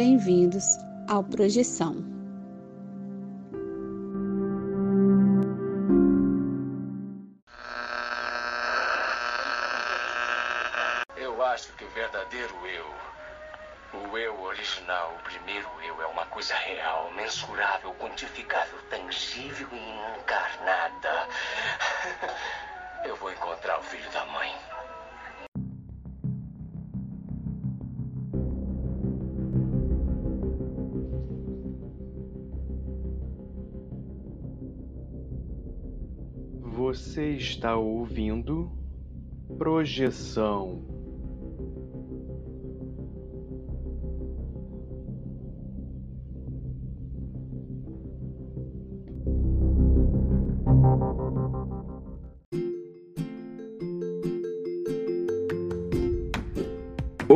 bem-vindos ao Projeção. Está ouvindo Projeção.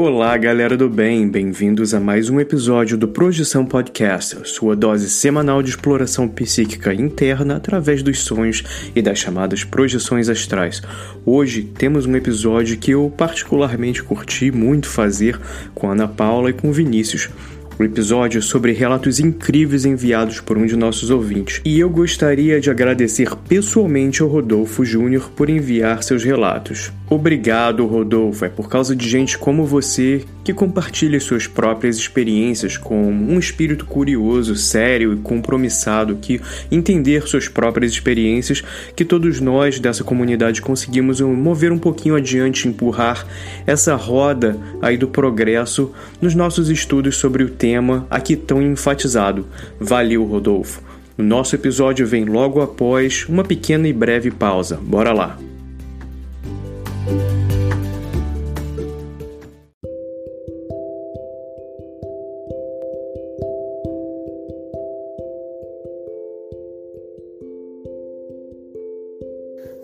Olá, galera do bem, bem-vindos a mais um episódio do Projeção Podcast, sua dose semanal de exploração psíquica interna através dos sonhos e das chamadas projeções astrais. Hoje temos um episódio que eu particularmente curti muito fazer com a Ana Paula e com o Vinícius o episódio sobre relatos incríveis enviados por um de nossos ouvintes. E eu gostaria de agradecer pessoalmente ao Rodolfo Júnior por enviar seus relatos. Obrigado, Rodolfo. É por causa de gente como você que compartilha suas próprias experiências com um espírito curioso, sério e compromissado que entender suas próprias experiências que todos nós dessa comunidade conseguimos mover um pouquinho adiante, empurrar essa roda aí do progresso nos nossos estudos sobre o tema aqui tão enfatizado. Valeu, Rodolfo. O nosso episódio vem logo após uma pequena e breve pausa. Bora lá.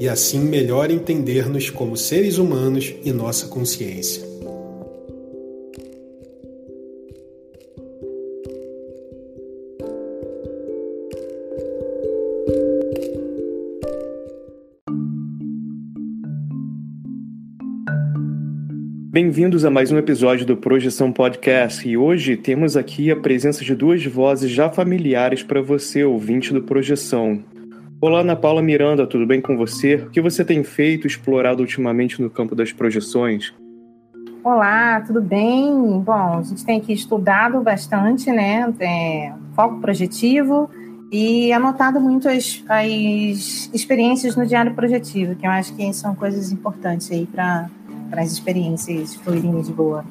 e assim melhor entender-nos como seres humanos e nossa consciência. Bem-vindos a mais um episódio do Projeção Podcast e hoje temos aqui a presença de duas vozes já familiares para você, ouvinte do Projeção. Olá, Ana Paula Miranda, tudo bem com você? O que você tem feito, explorado ultimamente no campo das projeções? Olá, tudo bem? Bom, a gente tem aqui estudado bastante, né? É, foco projetivo e anotado muito as, as experiências no diário projetivo, que eu acho que são coisas importantes aí para as experiências fluírem de boa.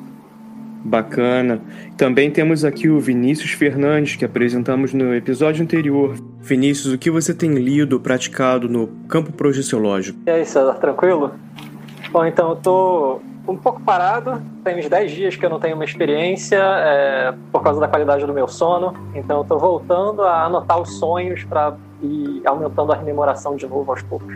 Bacana. Também temos aqui o Vinícius Fernandes, que apresentamos no episódio anterior. Vinícius, o que você tem lido, praticado no campo projeciológico? E aí, César, tranquilo? Bom, então eu tô um pouco parado, tem uns 10 dias que eu não tenho uma experiência é, por causa da qualidade do meu sono, então eu tô voltando a anotar os sonhos para ir aumentando a rememoração de novo aos poucos.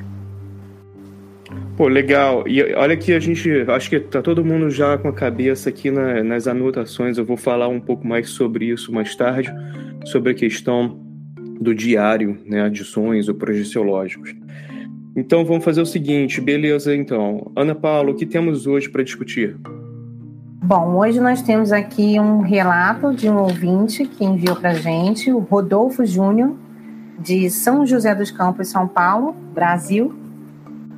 Pô, legal. E olha que a gente, acho que tá todo mundo já com a cabeça aqui na, nas anotações. Eu vou falar um pouco mais sobre isso mais tarde, sobre a questão do diário, né, sonhos ou projeciológicos. Então vamos fazer o seguinte, beleza? Então, Ana Paula, o que temos hoje para discutir? Bom, hoje nós temos aqui um relato de um ouvinte que enviou para gente, o Rodolfo Júnior, de São José dos Campos, São Paulo, Brasil.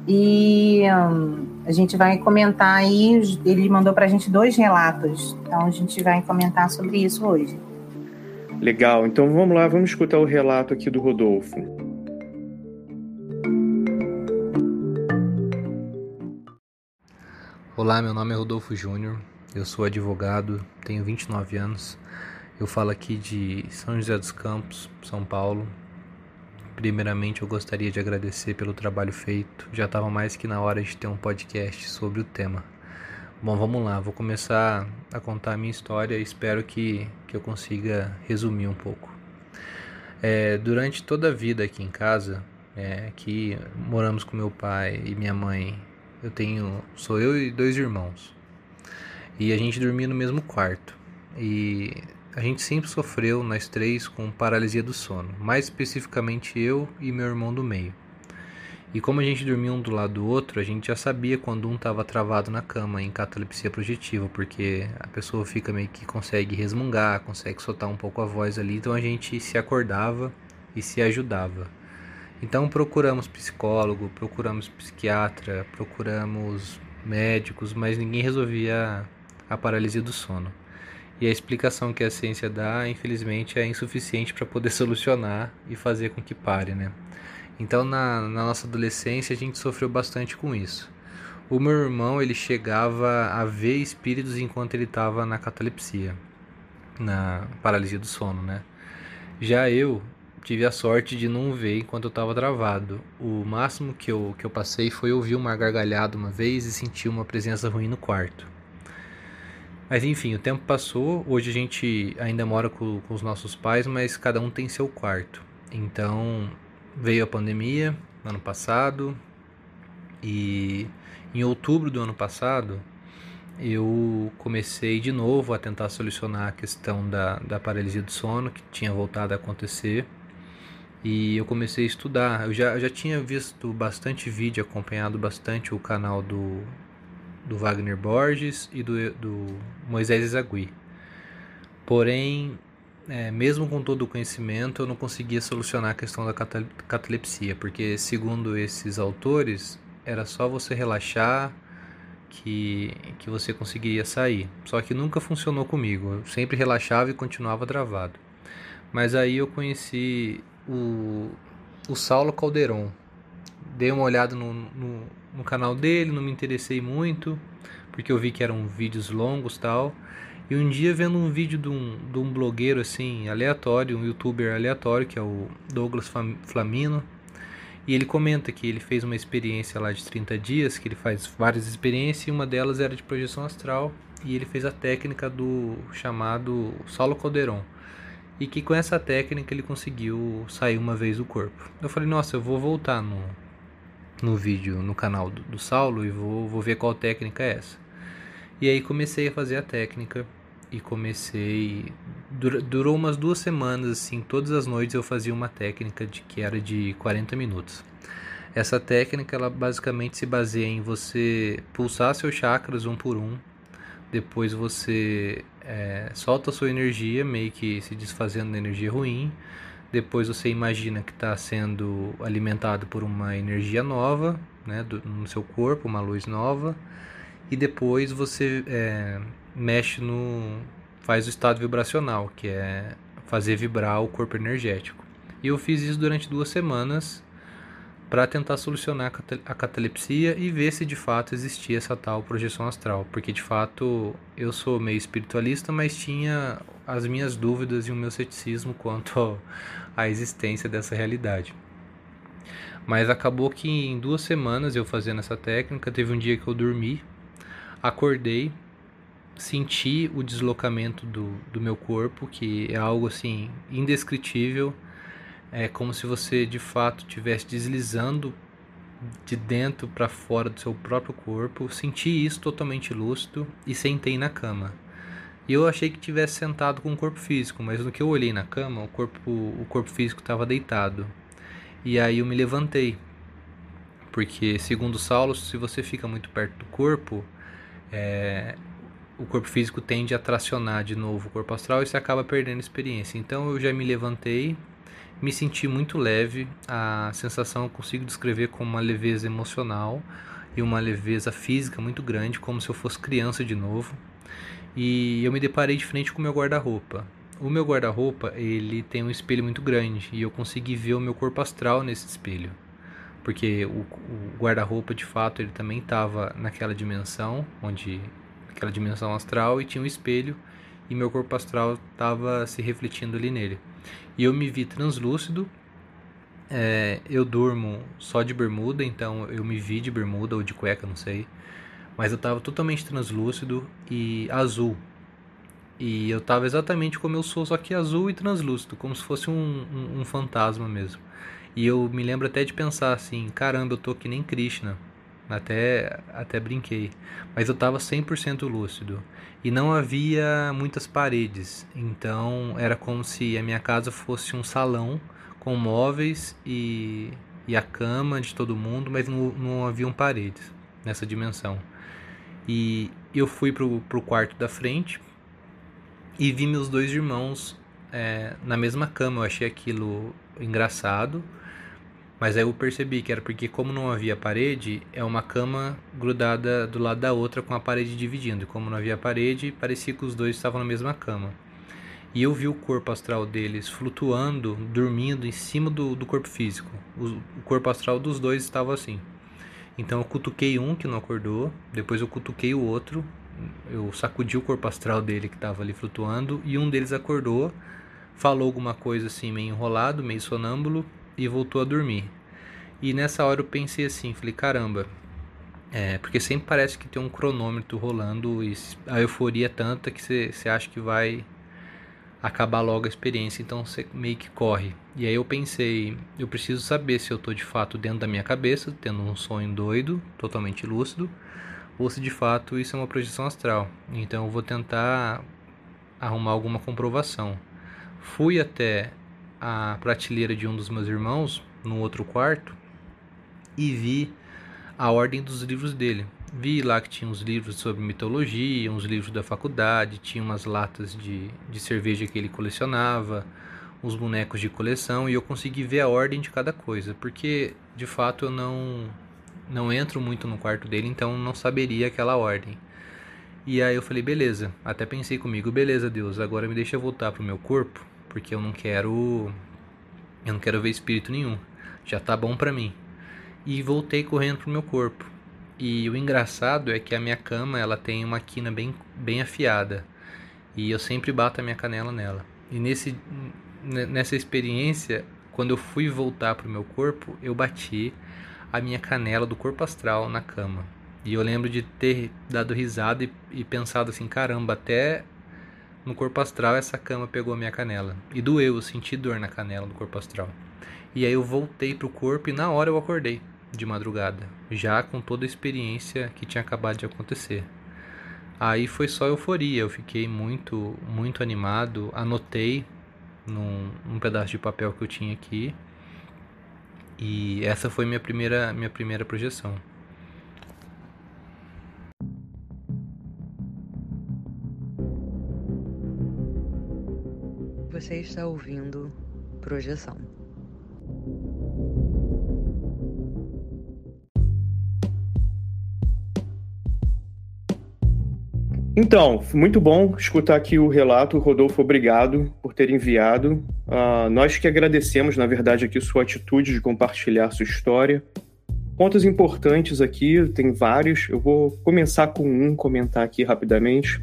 E hum, a gente vai comentar aí, ele mandou para a gente dois relatos, então a gente vai comentar sobre isso hoje. Legal, então vamos lá, vamos escutar o relato aqui do Rodolfo. Olá, meu nome é Rodolfo Júnior, eu sou advogado, tenho 29 anos, eu falo aqui de São José dos Campos, São Paulo, Primeiramente, eu gostaria de agradecer pelo trabalho feito. Já estava mais que na hora de ter um podcast sobre o tema. Bom, vamos lá, vou começar a contar a minha história e espero que, que eu consiga resumir um pouco. É, durante toda a vida aqui em casa, é, aqui moramos com meu pai e minha mãe eu tenho. Sou eu e dois irmãos. E a gente dormia no mesmo quarto. E a gente sempre sofreu, nós três, com paralisia do sono. Mais especificamente eu e meu irmão do meio. E como a gente dormia um do lado do outro, a gente já sabia quando um estava travado na cama em catalepsia projetiva, porque a pessoa fica meio que consegue resmungar, consegue soltar um pouco a voz ali, então a gente se acordava e se ajudava. Então procuramos psicólogo, procuramos psiquiatra, procuramos médicos, mas ninguém resolvia a paralisia do sono. E a explicação que a ciência dá, infelizmente, é insuficiente para poder solucionar e fazer com que pare, né? Então, na, na nossa adolescência, a gente sofreu bastante com isso. O meu irmão, ele chegava a ver espíritos enquanto ele estava na catalepsia, na paralisia do sono, né? Já eu, tive a sorte de não ver enquanto eu estava travado. O máximo que eu, que eu passei foi ouvir uma gargalhada uma vez e sentir uma presença ruim no quarto. Mas enfim, o tempo passou. Hoje a gente ainda mora com, com os nossos pais, mas cada um tem seu quarto. Então veio a pandemia ano passado e em outubro do ano passado eu comecei de novo a tentar solucionar a questão da, da paralisia do sono que tinha voltado a acontecer e eu comecei a estudar. Eu já, eu já tinha visto bastante vídeo, acompanhado bastante o canal do, do Wagner Borges e do, do Moisés Ezagui. Porém, é, mesmo com todo o conhecimento, eu não conseguia solucionar a questão da catalepsia, porque, segundo esses autores, era só você relaxar que, que você conseguiria sair. Só que nunca funcionou comigo, eu sempre relaxava e continuava travado. Mas aí eu conheci o, o Saulo Calderon. Dei uma olhada no, no, no, canal dele, não me interessei muito, porque eu vi que eram vídeos longos tal. E um dia vendo um vídeo de um, de um blogueiro assim, aleatório, um youtuber aleatório, que é o Douglas Flamino, e ele comenta que ele fez uma experiência lá de 30 dias, que ele faz várias experiências, e uma delas era de projeção astral, e ele fez a técnica do chamado Saulo Calderon e que com essa técnica ele conseguiu sair uma vez do corpo. Eu falei, nossa, eu vou voltar no, no vídeo, no canal do, do Saulo e vou, vou ver qual técnica é essa. E aí comecei a fazer a técnica e comecei. Dur, durou umas duas semanas, assim, todas as noites eu fazia uma técnica de que era de 40 minutos. Essa técnica ela basicamente se baseia em você pulsar seus chakras um por um, depois você é, solta sua energia, meio que se desfazendo da energia ruim. Depois você imagina que está sendo alimentado por uma energia nova né, do, no seu corpo, uma luz nova. E depois você é, mexe no. faz o estado vibracional, que é fazer vibrar o corpo energético. E eu fiz isso durante duas semanas para tentar solucionar a catalepsia e ver se de fato existia essa tal projeção astral, porque de fato eu sou meio espiritualista, mas tinha as minhas dúvidas e o meu ceticismo quanto à existência dessa realidade. Mas acabou que em duas semanas eu fazendo essa técnica, teve um dia que eu dormi, acordei, senti o deslocamento do, do meu corpo, que é algo assim indescritível é como se você de fato estivesse deslizando de dentro para fora do seu próprio corpo. Senti isso totalmente lúcido e sentei na cama. E eu achei que tivesse sentado com o corpo físico, mas no que eu olhei na cama, o corpo, o corpo físico estava deitado. E aí eu me levantei. Porque, segundo Saulo, se você fica muito perto do corpo, é, o corpo físico tende a tracionar de novo o corpo astral e você acaba perdendo experiência. Então eu já me levantei, me senti muito leve, a sensação eu consigo descrever como uma leveza emocional e uma leveza física muito grande, como se eu fosse criança de novo. E eu me deparei de frente com o meu guarda-roupa. O meu guarda-roupa, ele tem um espelho muito grande e eu consegui ver o meu corpo astral nesse espelho. porque o, o guarda-roupa de fato ele também estava naquela dimensão, onde aquela dimensão astral e tinha um espelho e meu corpo astral estava se refletindo ali nele. E eu me vi translúcido. É, eu durmo só de bermuda, então eu me vi de bermuda ou de cueca, não sei. Mas eu estava totalmente translúcido e azul. E eu estava exatamente como eu sou, só que azul e translúcido, como se fosse um, um, um fantasma mesmo. E eu me lembro até de pensar assim, caramba, eu tô que nem Krishna. Até, até brinquei. Mas eu estava 100% lúcido. E não havia muitas paredes. Então era como se a minha casa fosse um salão com móveis e, e a cama de todo mundo, mas não, não haviam paredes nessa dimensão. E eu fui pro, pro quarto da frente e vi meus dois irmãos é, na mesma cama. Eu achei aquilo engraçado mas aí eu percebi que era porque, como não havia parede, é uma cama grudada do lado da outra com a parede dividindo. E como não havia parede, parecia que os dois estavam na mesma cama. E eu vi o corpo astral deles flutuando, dormindo em cima do, do corpo físico. O, o corpo astral dos dois estava assim. Então eu cutuquei um que não acordou, depois eu cutuquei o outro, eu sacudi o corpo astral dele que estava ali flutuando e um deles acordou, falou alguma coisa assim meio enrolado, meio sonâmbulo e voltou a dormir. E nessa hora eu pensei assim, falei, caramba, é, porque sempre parece que tem um cronômetro rolando e a euforia é tanta que você acha que vai acabar logo a experiência, então você meio que corre. E aí eu pensei, eu preciso saber se eu estou de fato dentro da minha cabeça, tendo um sonho doido, totalmente lúcido, ou se de fato isso é uma projeção astral. Então eu vou tentar arrumar alguma comprovação. Fui até a prateleira de um dos meus irmãos, no outro quarto, e vi a ordem dos livros dele. Vi lá que tinha uns livros sobre mitologia, uns livros da faculdade, tinha umas latas de, de cerveja que ele colecionava, uns bonecos de coleção, e eu consegui ver a ordem de cada coisa, porque de fato eu não, não entro muito no quarto dele, então não saberia aquela ordem. E aí eu falei, beleza, até pensei comigo, beleza Deus, agora me deixa voltar pro meu corpo porque eu não quero eu não quero ver espírito nenhum. Já tá bom para mim. E voltei correndo pro meu corpo. E o engraçado é que a minha cama, ela tem uma quina bem bem afiada. E eu sempre bato a minha canela nela. E nesse nessa experiência, quando eu fui voltar pro meu corpo, eu bati a minha canela do corpo astral na cama. E eu lembro de ter dado risada e, e pensado assim, caramba, até no corpo astral, essa cama pegou a minha canela. E doeu, eu senti dor na canela do corpo astral. E aí eu voltei pro corpo e na hora eu acordei, de madrugada. Já com toda a experiência que tinha acabado de acontecer. Aí foi só euforia, eu fiquei muito, muito animado. Anotei num, num pedaço de papel que eu tinha aqui. E essa foi minha primeira, minha primeira projeção. Você está ouvindo Projeção. Então, muito bom escutar aqui o relato. Rodolfo, obrigado por ter enviado. Uh, nós que agradecemos, na verdade, aqui sua atitude de compartilhar sua história. Pontos importantes aqui, tem vários. Eu vou começar com um, comentar aqui rapidamente.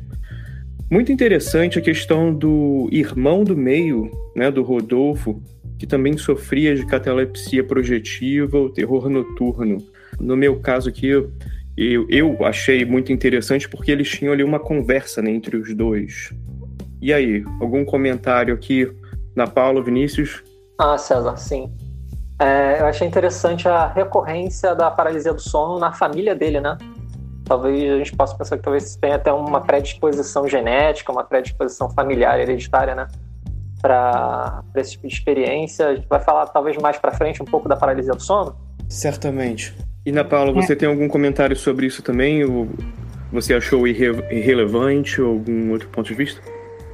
Muito interessante a questão do irmão do meio, né, do Rodolfo, que também sofria de catalepsia projetiva ou terror noturno. No meu caso aqui, eu, eu achei muito interessante porque eles tinham ali uma conversa né, entre os dois. E aí, algum comentário aqui na Paula, Vinícius? Ah, César, sim. É, eu achei interessante a recorrência da paralisia do sono na família dele, né? talvez a gente possa pensar que talvez tenha até uma predisposição genética, uma predisposição familiar hereditária, né? Para esse tipo de experiência. A gente vai falar talvez mais para frente um pouco da paralisia do sono. Certamente. E na Paula, você é. tem algum comentário sobre isso também? Ou você achou irre irrelevante ou algum outro ponto de vista?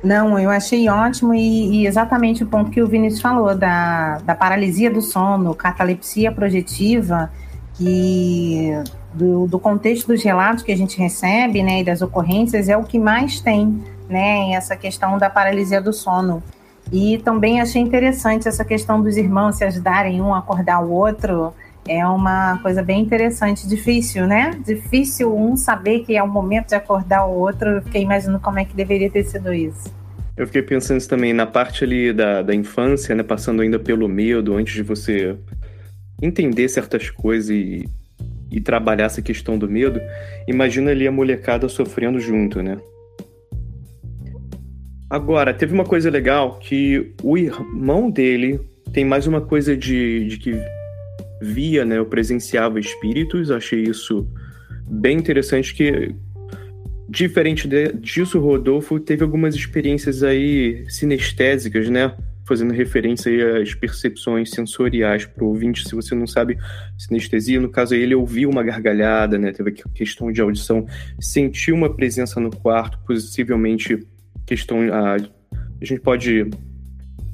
Não, eu achei ótimo e, e, exatamente o ponto que o Vinícius falou da, da paralisia do sono, catalepsia projetiva, que do, do, contexto dos relatos que a gente recebe, né, e das ocorrências, é o que mais tem, né, essa questão da paralisia do sono. E também achei interessante essa questão dos irmãos se ajudarem um a acordar o outro. É uma coisa bem interessante, difícil, né? Difícil um saber que é o momento de acordar o outro. Eu fiquei imaginando como é que deveria ter sido isso. Eu fiquei pensando isso também na parte ali da, da infância, né? Passando ainda pelo medo, antes de você entender certas coisas e, e trabalhar essa questão do medo. Imagina ali a molecada sofrendo junto, né? Agora, teve uma coisa legal que o irmão dele tem mais uma coisa de, de que via, né? Eu presenciava espíritos, achei isso bem interessante que diferente de, disso, Rodolfo teve algumas experiências aí sinestésicas, né? Fazendo referência aí às percepções sensoriais para o ouvinte, se você não sabe sinestesia, no caso aí ele ouviu uma gargalhada, né? Teve questão de audição, sentiu uma presença no quarto, possivelmente questão a, a gente pode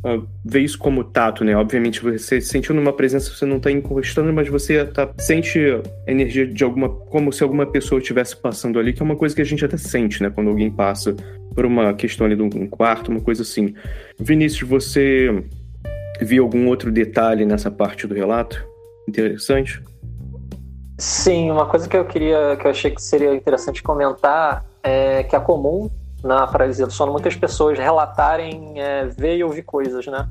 uh, ver isso como tato, né? Obviamente, você sentiu numa presença, você não está encostando, mas você tá, sente energia de alguma. como se alguma pessoa estivesse passando ali, que é uma coisa que a gente até sente, né? Quando alguém passa por uma questão ali de um quarto, uma coisa assim. Vinícius, você viu algum outro detalhe nessa parte do relato? Interessante? Sim, uma coisa que eu queria, que eu achei que seria interessante comentar é que é comum na paralisia do sono muitas pessoas relatarem é, ver e ouvir coisas, né?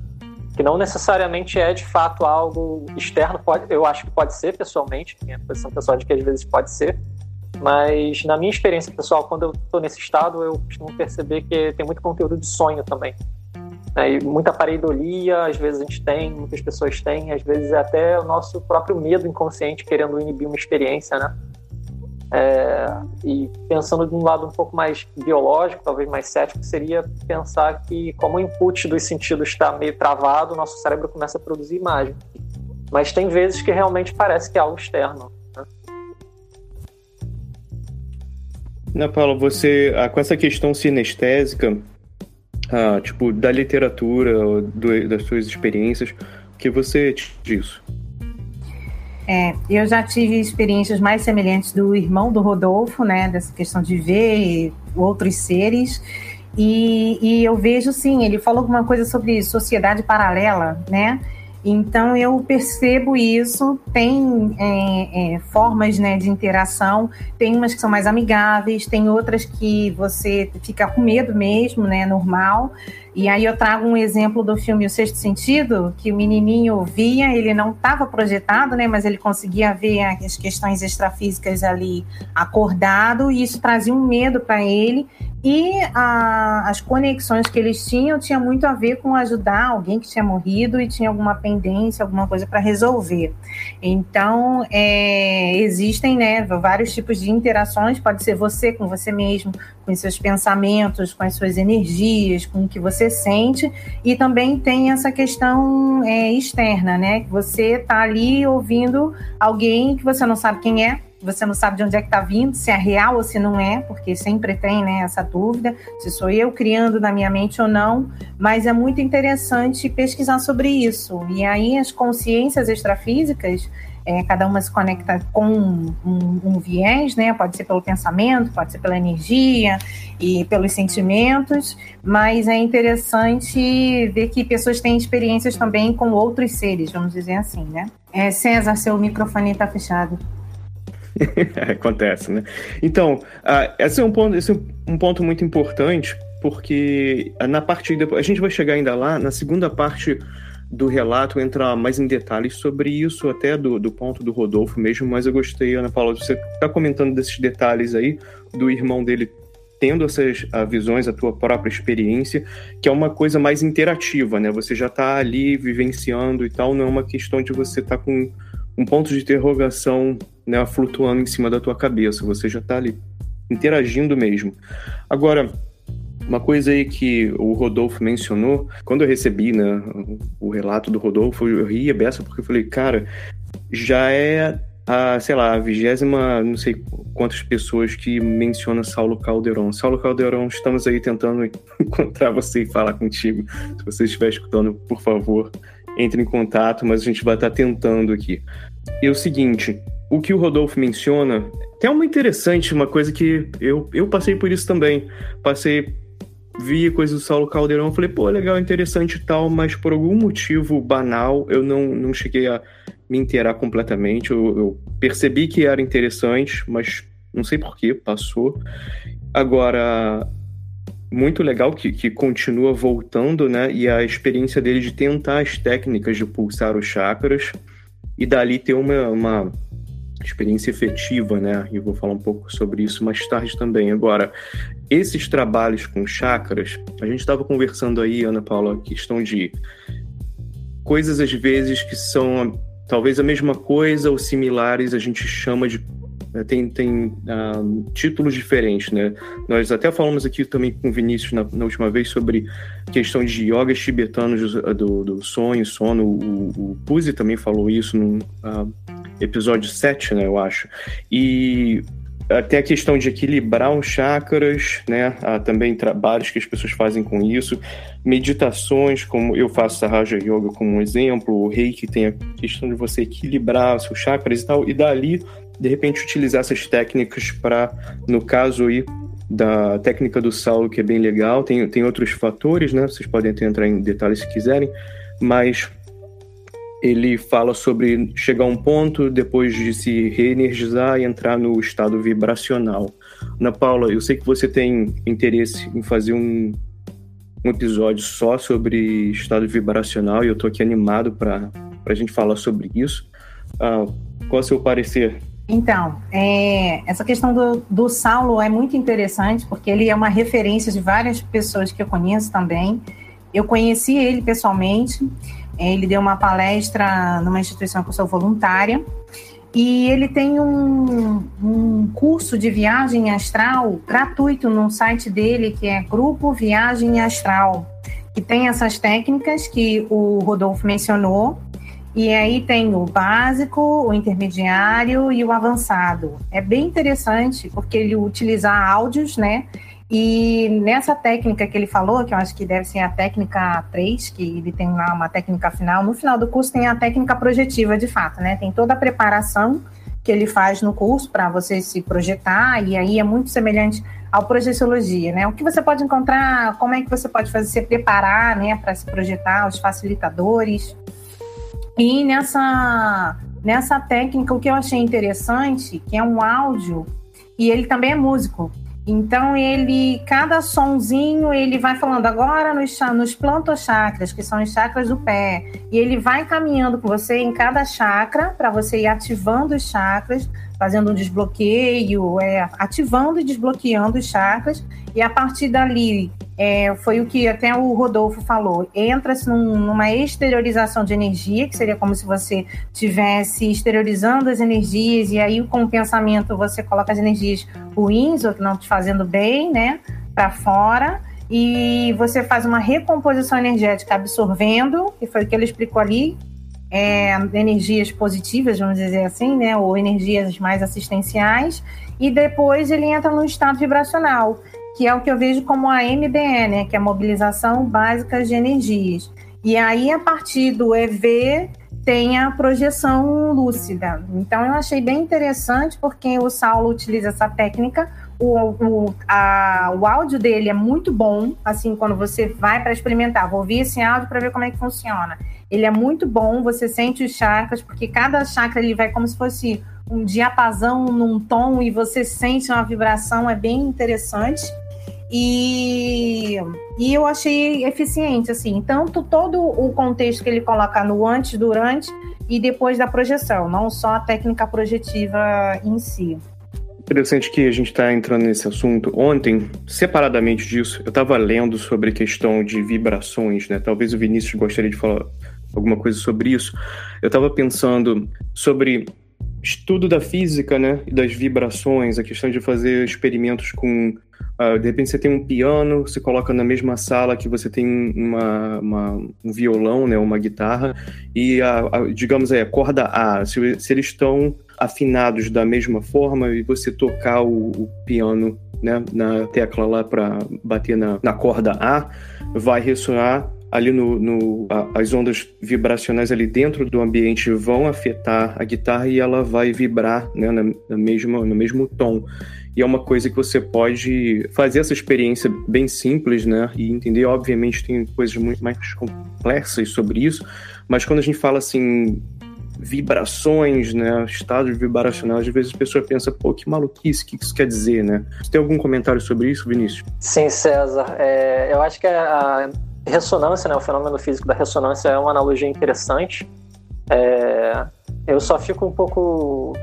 Que não necessariamente é de fato algo externo, pode, eu acho que pode ser pessoalmente, minha posição pessoal de que às vezes pode ser, mas na minha experiência pessoal, quando eu estou nesse estado, eu costumo perceber que tem muito conteúdo de sonho também. Né? E muita pareidolia, às vezes a gente tem, muitas pessoas têm, às vezes é até o nosso próprio medo inconsciente querendo inibir uma experiência, né? É, e pensando de um lado um pouco mais biológico, talvez mais cético, seria pensar que, como o input dos sentidos está meio travado, nosso cérebro começa a produzir imagem. Mas tem vezes que realmente parece que é algo externo. Né? Ana Paula, você, ah, com essa questão sinestésica, ah, tipo, da literatura, do, das suas experiências, o que você diz? É, eu já tive experiências mais semelhantes do irmão do Rodolfo, né, dessa questão de ver outros seres. E, e eu vejo, sim, ele falou alguma coisa sobre sociedade paralela, né? Então eu percebo isso, tem é, é, formas né, de interação, tem umas que são mais amigáveis, tem outras que você fica com medo mesmo, né? Normal. E aí eu trago um exemplo do filme O Sexto Sentido, que o menininho via, ele não estava projetado, né, mas ele conseguia ver as questões extrafísicas ali acordado, e isso trazia um medo para ele. E a, as conexões que eles tinham tinha muito a ver com ajudar alguém que tinha morrido e tinha alguma pendência, alguma coisa para resolver. Então, é, existem né, vários tipos de interações, pode ser você com você mesmo, com seus pensamentos, com as suas energias, com o que você sente, e também tem essa questão é, externa, né? Que você está ali ouvindo alguém que você não sabe quem é, você não sabe de onde é que está vindo, se é real ou se não é, porque sempre tem né, essa dúvida, se sou eu criando na minha mente ou não, mas é muito interessante pesquisar sobre isso. E aí as consciências extrafísicas, é, cada uma se conecta com um, um, um, viés, né? Pode ser pelo pensamento, pode ser pela energia e pelos sentimentos, mas é interessante ver que pessoas têm experiências também com outros seres, vamos dizer assim, né? É, César, seu microfone está fechado. Acontece, né? Então, uh, esse, é um ponto, esse é um ponto muito importante, porque na parte. A gente vai chegar ainda lá, na segunda parte do relato entra mais em detalhes sobre isso, até do, do ponto do Rodolfo mesmo, mas eu gostei, Ana Paula, você está comentando desses detalhes aí, do irmão dele tendo essas uh, visões, a tua própria experiência, que é uma coisa mais interativa, né? Você já está ali vivenciando e tal, não é uma questão de você estar tá com um ponto de interrogação né, flutuando em cima da tua cabeça, você já está ali interagindo mesmo. Agora, uma coisa aí que o Rodolfo mencionou, quando eu recebi né, o relato do Rodolfo, eu ria beça porque eu falei, cara, já é a, sei lá, a vigésima, não sei quantas pessoas que menciona Saulo Calderon. Saulo Calderon, estamos aí tentando encontrar você e falar contigo. Se você estiver escutando, por favor, entre em contato, mas a gente vai estar tentando aqui. E é o seguinte, o que o Rodolfo menciona é uma interessante, uma coisa que eu, eu passei por isso também. Passei vi coisas do Saulo Caldeirão, falei, pô, legal, interessante e tal, mas por algum motivo banal eu não, não cheguei a me inteirar completamente. Eu, eu percebi que era interessante, mas não sei porquê, passou. Agora, muito legal que, que continua voltando, né? E a experiência dele de tentar as técnicas de pulsar os chakras e dali ter uma, uma experiência efetiva, né? E vou falar um pouco sobre isso mais tarde também. Agora, esses trabalhos com chakras, a gente estava conversando aí, Ana Paula, questão de coisas às vezes que são talvez a mesma coisa ou similares, a gente chama de né, tem, tem uh, títulos diferentes, né? Nós até falamos aqui também com o Vinícius na, na última vez sobre questão de yogas tibetanos do, do sonho, sono. O, o Puzi também falou isso no uh, episódio 7, né, eu acho. E até a questão de equilibrar os chakras, né? Há também trabalhos que as pessoas fazem com isso, meditações, como eu faço a Raja Yoga como um exemplo, o Reiki tem a questão de você equilibrar os seus chakras e tal, e dali de repente utilizar essas técnicas para, no caso aí da técnica do Saulo, que é bem legal, tem, tem outros fatores, né? Vocês podem até entrar em detalhes se quiserem, mas ele fala sobre chegar a um ponto depois de se reenergizar e entrar no estado vibracional. Ana Paula, eu sei que você tem interesse em fazer um, um episódio só sobre estado vibracional e eu estou aqui animado para a gente falar sobre isso. Ah, qual é o seu parecer então, é, essa questão do, do Saulo é muito interessante, porque ele é uma referência de várias pessoas que eu conheço também. Eu conheci ele pessoalmente, ele deu uma palestra numa instituição que eu sou voluntária, e ele tem um, um curso de viagem astral gratuito no site dele, que é Grupo Viagem Astral, que tem essas técnicas que o Rodolfo mencionou, e aí tem o básico, o intermediário e o avançado. É bem interessante porque ele utiliza áudios, né? E nessa técnica que ele falou, que eu acho que deve ser a técnica 3, que ele tem lá uma técnica final, no final do curso tem a técnica projetiva de fato, né? Tem toda a preparação que ele faz no curso para você se projetar, e aí é muito semelhante ao projeciologia, né? O que você pode encontrar, como é que você pode fazer se preparar, né, para se projetar, os facilitadores. E nessa, nessa técnica, o que eu achei interessante, que é um áudio, e ele também é músico. Então ele, cada sonzinho, ele vai falando agora nos, nos plantochakras, que são os chakras do pé, e ele vai caminhando com você em cada chakra para você ir ativando os chakras, fazendo um desbloqueio, é, ativando e desbloqueando os chakras, e a partir dali é, foi o que até o Rodolfo falou. Entra-se num, numa exteriorização de energia, que seria como se você estivesse exteriorizando as energias, e aí com o pensamento você coloca as energias ruins ou que não te fazendo bem, né, para fora, e você faz uma recomposição energética absorvendo, que foi o que ele explicou ali, é, energias positivas, vamos dizer assim, né, ou energias mais assistenciais, e depois ele entra no estado vibracional que é o que eu vejo como a MBE, né, que é a mobilização básica de energias. E aí, a partir do EV, tem a projeção lúcida. Então, eu achei bem interessante, porque o Saulo utiliza essa técnica. O, o, a, o áudio dele é muito bom, assim, quando você vai para experimentar. Vou ouvir esse áudio para ver como é que funciona. Ele é muito bom, você sente os chakras, porque cada chakra ele vai como se fosse um diapasão num tom e você sente uma vibração, é bem interessante. E, e eu achei eficiente, assim, tanto todo o contexto que ele coloca no antes, durante e depois da projeção, não só a técnica projetiva em si. Interessante que a gente está entrando nesse assunto. Ontem, separadamente disso, eu estava lendo sobre a questão de vibrações, né? Talvez o Vinícius gostaria de falar alguma coisa sobre isso. Eu estava pensando sobre estudo da física, né, e das vibrações, a questão de fazer experimentos com, uh, de repente você tem um piano, você coloca na mesma sala que você tem uma, uma um violão, né, uma guitarra, e a, a, digamos aí, a corda A, se, se, eles estão afinados da mesma forma e você tocar o, o piano né, na tecla lá para bater na, na corda A, vai ressoar ali no, no a, as ondas vibracionais ali dentro do ambiente vão afetar a guitarra e ela vai vibrar né, na, na mesma, no mesmo tom. E é uma coisa que você pode fazer essa experiência bem simples, né? E entender, obviamente, tem coisas muito mais complexas sobre isso, mas quando a gente fala assim, vibrações, né? Estados vibracionais. Às vezes a pessoa pensa, pô, que maluquice, o que isso quer dizer, né? Você tem algum comentário sobre isso, Vinícius? Sim, César. É, eu acho que a ressonância, né, o fenômeno físico da ressonância é uma analogia interessante. É, eu só fico um pouco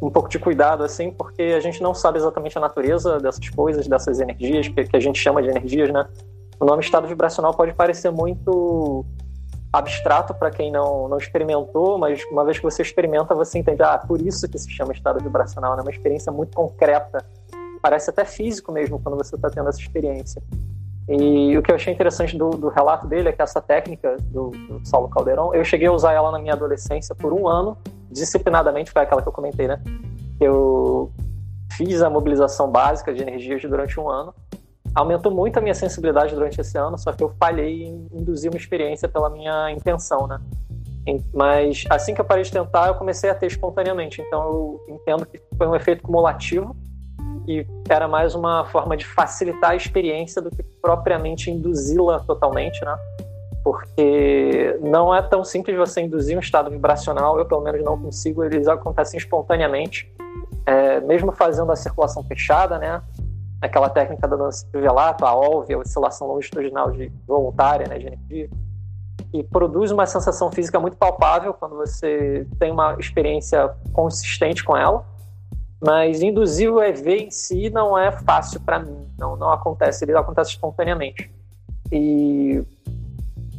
um pouco de cuidado assim, porque a gente não sabe exatamente a natureza dessas coisas, dessas energias que, que a gente chama de energias, né? O nome estado vibracional pode parecer muito abstrato para quem não, não experimentou, mas uma vez que você experimenta, você entende, ah, por isso que se chama estado vibracional, é né? uma experiência muito concreta, parece até físico mesmo quando você está tendo essa experiência. E o que eu achei interessante do, do relato dele é que essa técnica do, do, Saulo Caldeirão, eu cheguei a usar ela na minha adolescência por um ano, disciplinadamente, foi aquela que eu comentei, né? Eu fiz a mobilização básica de energias durante um ano, aumentou muito a minha sensibilidade durante esse ano, só que eu falhei em induzir uma experiência pela minha intenção, né? Mas assim que eu parei de tentar, eu comecei a ter espontaneamente. Então eu entendo que foi um efeito cumulativo e era mais uma forma de facilitar a experiência do que propriamente induzi-la totalmente, né? Porque não é tão simples você induzir um estado vibracional, eu pelo menos não consigo, eles acontecem espontaneamente. É, mesmo fazendo a circulação fechada, né? Aquela técnica da dança de velato, a OLV, a oscilação longitudinal de voluntária, né, de energia, e produz uma sensação física muito palpável quando você tem uma experiência consistente com ela mas induzir o EV em si não é fácil para mim, não, não acontece, ele acontece espontaneamente. E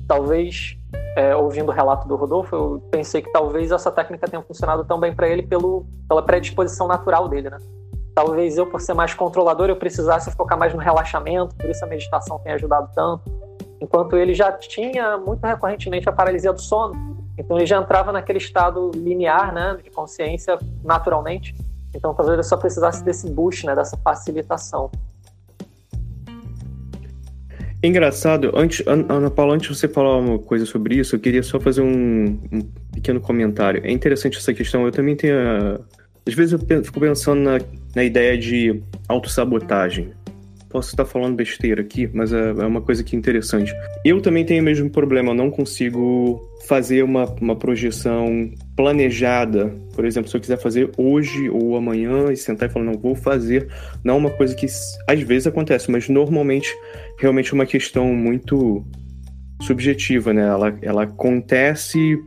talvez, é, ouvindo o relato do Rodolfo, eu pensei que talvez essa técnica tenha funcionado tão bem para ele pelo, pela predisposição natural dele, né? Talvez eu, por ser mais controlador, eu precisasse focar mais no relaxamento, por isso a meditação tem ajudado tanto. Enquanto ele já tinha muito recorrentemente a paralisia do sono, então ele já entrava naquele estado linear, né, de consciência naturalmente. Então talvez ele só precisasse desse boost, né, dessa facilitação. Engraçado, antes, Ana Paula, antes de você falar uma coisa sobre isso, eu queria só fazer um, um pequeno comentário. É interessante essa questão, eu também tenho. Às vezes eu fico pensando na, na ideia de autossabotagem. Posso estar falando besteira aqui, mas é, é uma coisa que é interessante. Eu também tenho o mesmo problema, eu não consigo fazer uma, uma projeção planejada. Por exemplo, se eu quiser fazer hoje ou amanhã e sentar e falar, não, vou fazer, não é uma coisa que às vezes acontece, mas normalmente realmente é uma questão muito subjetiva, né? Ela, ela acontece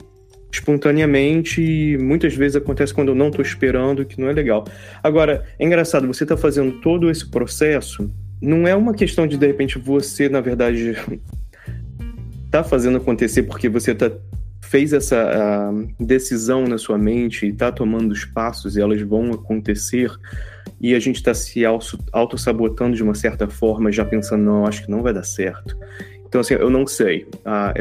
espontaneamente e muitas vezes acontece quando eu não estou esperando, que não é legal. Agora, é engraçado, você está fazendo todo esse processo não é uma questão de de repente você, na verdade, tá fazendo acontecer porque você tá fez essa decisão na sua mente e tá tomando os passos e elas vão acontecer e a gente está se auto-sabotando de uma certa forma, já pensando, não, acho que não vai dar certo. Então, assim, eu não sei. Ah,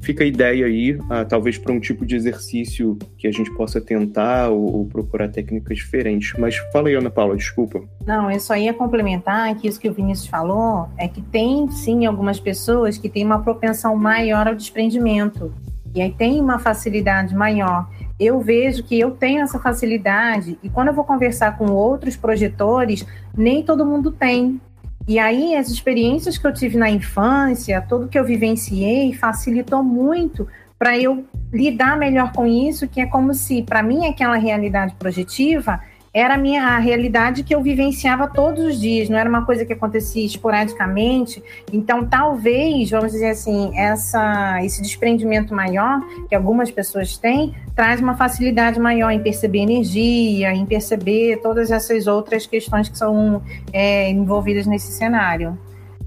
fica a ideia aí, ah, talvez para um tipo de exercício que a gente possa tentar ou, ou, procurar técnicas diferentes. Mas fala aí, Ana Paula, desculpa. Não, eu só ia complementar que isso que o Vinícius falou é que tem, sim, algumas pessoas que têm uma propensão maior ao desprendimento. E aí tem uma facilidade maior. Eu vejo que eu tenho essa facilidade e quando eu vou conversar com outros projetores, nem todo mundo tem. E aí, as experiências que eu tive na infância, tudo que eu vivenciei, facilitou muito para eu lidar melhor com isso, que é como se, para mim, aquela realidade projetiva era a minha a realidade que eu vivenciava todos os dias, não era uma coisa que acontecia esporadicamente. Então, talvez, vamos dizer assim, essa, esse desprendimento maior que algumas pessoas têm traz uma facilidade maior em perceber energia, em perceber todas essas outras questões que são é, envolvidas nesse cenário.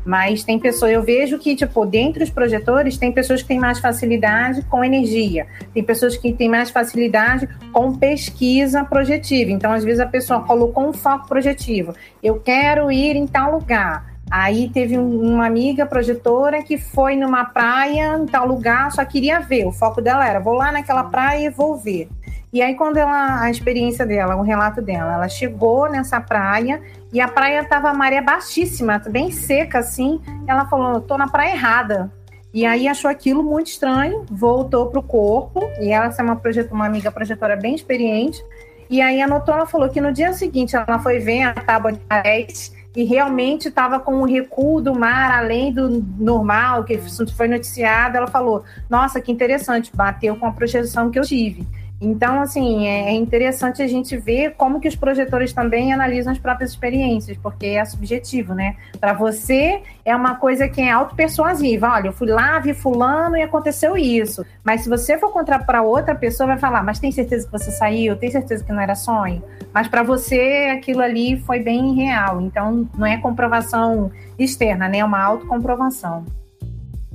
Mas tem pessoas, eu vejo que, tipo, dentre os projetores, tem pessoas que têm mais facilidade com energia, tem pessoas que têm mais facilidade com pesquisa projetiva. Então, às vezes, a pessoa colocou um foco projetivo. Eu quero ir em tal lugar. Aí teve uma amiga projetora que foi numa praia, em tal lugar, só queria ver. O foco dela era: vou lá naquela praia e vou ver. E aí, quando ela, a experiência dela, o relato dela, ela chegou nessa praia e a praia estava a maré baixíssima, bem seca assim. Ela falou: tô na praia errada. E aí achou aquilo muito estranho, voltou pro corpo, e ela é uma, uma amiga projetora bem experiente. E aí anotou, ela falou que no dia seguinte ela foi ver a tábua de marés e realmente estava com um recuo do mar além do normal, que foi noticiado. Ela falou: Nossa, que interessante, bateu com a projeção que eu tive. Então, assim, é, é interessante a gente ver como que os projetores também analisam as próprias experiências, porque é subjetivo, né? Para você é uma coisa que é autopersuasiva. Olha, eu fui lá, vi fulano e aconteceu isso. Mas se você for contar para outra pessoa, vai falar, mas tem certeza que você saiu? Tem certeza que não era sonho? Mas para você, aquilo ali foi bem real. Então, não é comprovação externa, né? É uma autocomprovação.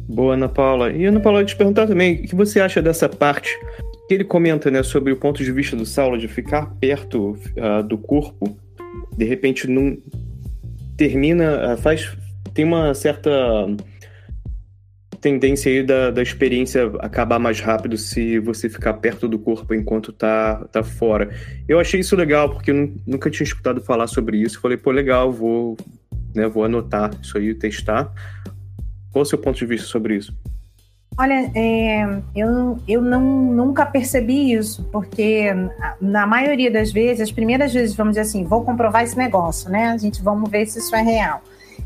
Boa, Ana Paula. E Ana Paula, eu te perguntar também, o que você acha dessa parte que ele comenta né, sobre o ponto de vista do Saulo de ficar perto uh, do corpo, de repente não termina, uh, faz tem uma certa tendência aí da, da experiência acabar mais rápido se você ficar perto do corpo enquanto tá, tá fora. Eu achei isso legal, porque eu nunca tinha escutado falar sobre isso. Falei, pô, legal, vou, né, vou anotar isso aí, testar. Qual é o seu ponto de vista sobre isso? Olha, é, eu, eu não, nunca percebi isso, porque na maioria das vezes, as primeiras vezes, vamos dizer assim, vou comprovar esse negócio, né? A gente vamos ver se isso é real.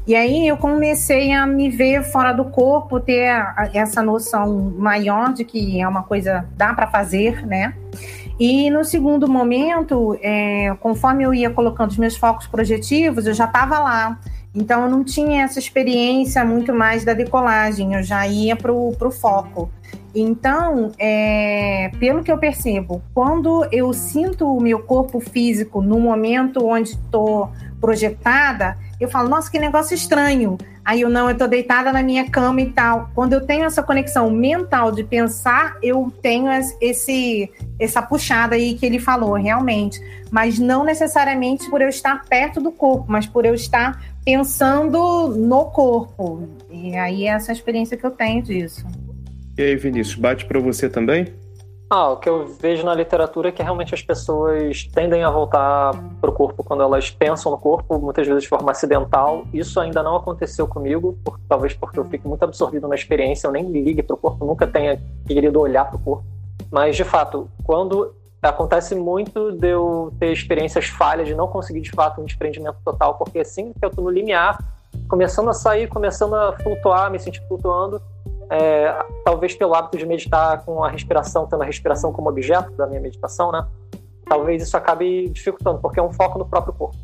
E aí eu comecei a me ver fora do corpo, ter essa noção maior de que é uma coisa dá para fazer, né? E no segundo momento, é, conforme eu ia colocando os meus focos projetivos, eu já estava lá. Então eu não tinha essa experiência muito mais da decolagem, eu já ia para o foco. Então, é, pelo que eu percebo, quando eu sinto o meu corpo físico no momento onde estou projetada, eu falo, nossa, que negócio estranho. Aí eu não, eu estou deitada na minha cama e tal. Quando eu tenho essa conexão mental de pensar, eu tenho esse essa puxada aí que ele falou, realmente. Mas não necessariamente por eu estar perto do corpo, mas por eu estar pensando no corpo. E aí é essa experiência que eu tenho disso. E aí, Vinícius, bate para você também? Ah, o que eu vejo na literatura é que realmente as pessoas tendem a voltar para o corpo quando elas pensam no corpo, muitas vezes de forma acidental. Isso ainda não aconteceu comigo, por, talvez porque eu fico muito absorvido na experiência, eu nem ligue para o corpo, nunca tenha querido olhar para o corpo. Mas, de fato, quando acontece muito de eu ter experiências falhas, de não conseguir de fato um desprendimento total, porque assim que eu estou no limiar, começando a sair, começando a flutuar, me sentir flutuando, é, talvez pelo hábito de meditar com a respiração, tendo a respiração como objeto da minha meditação, né? Talvez isso acabe dificultando, porque é um foco no próprio corpo.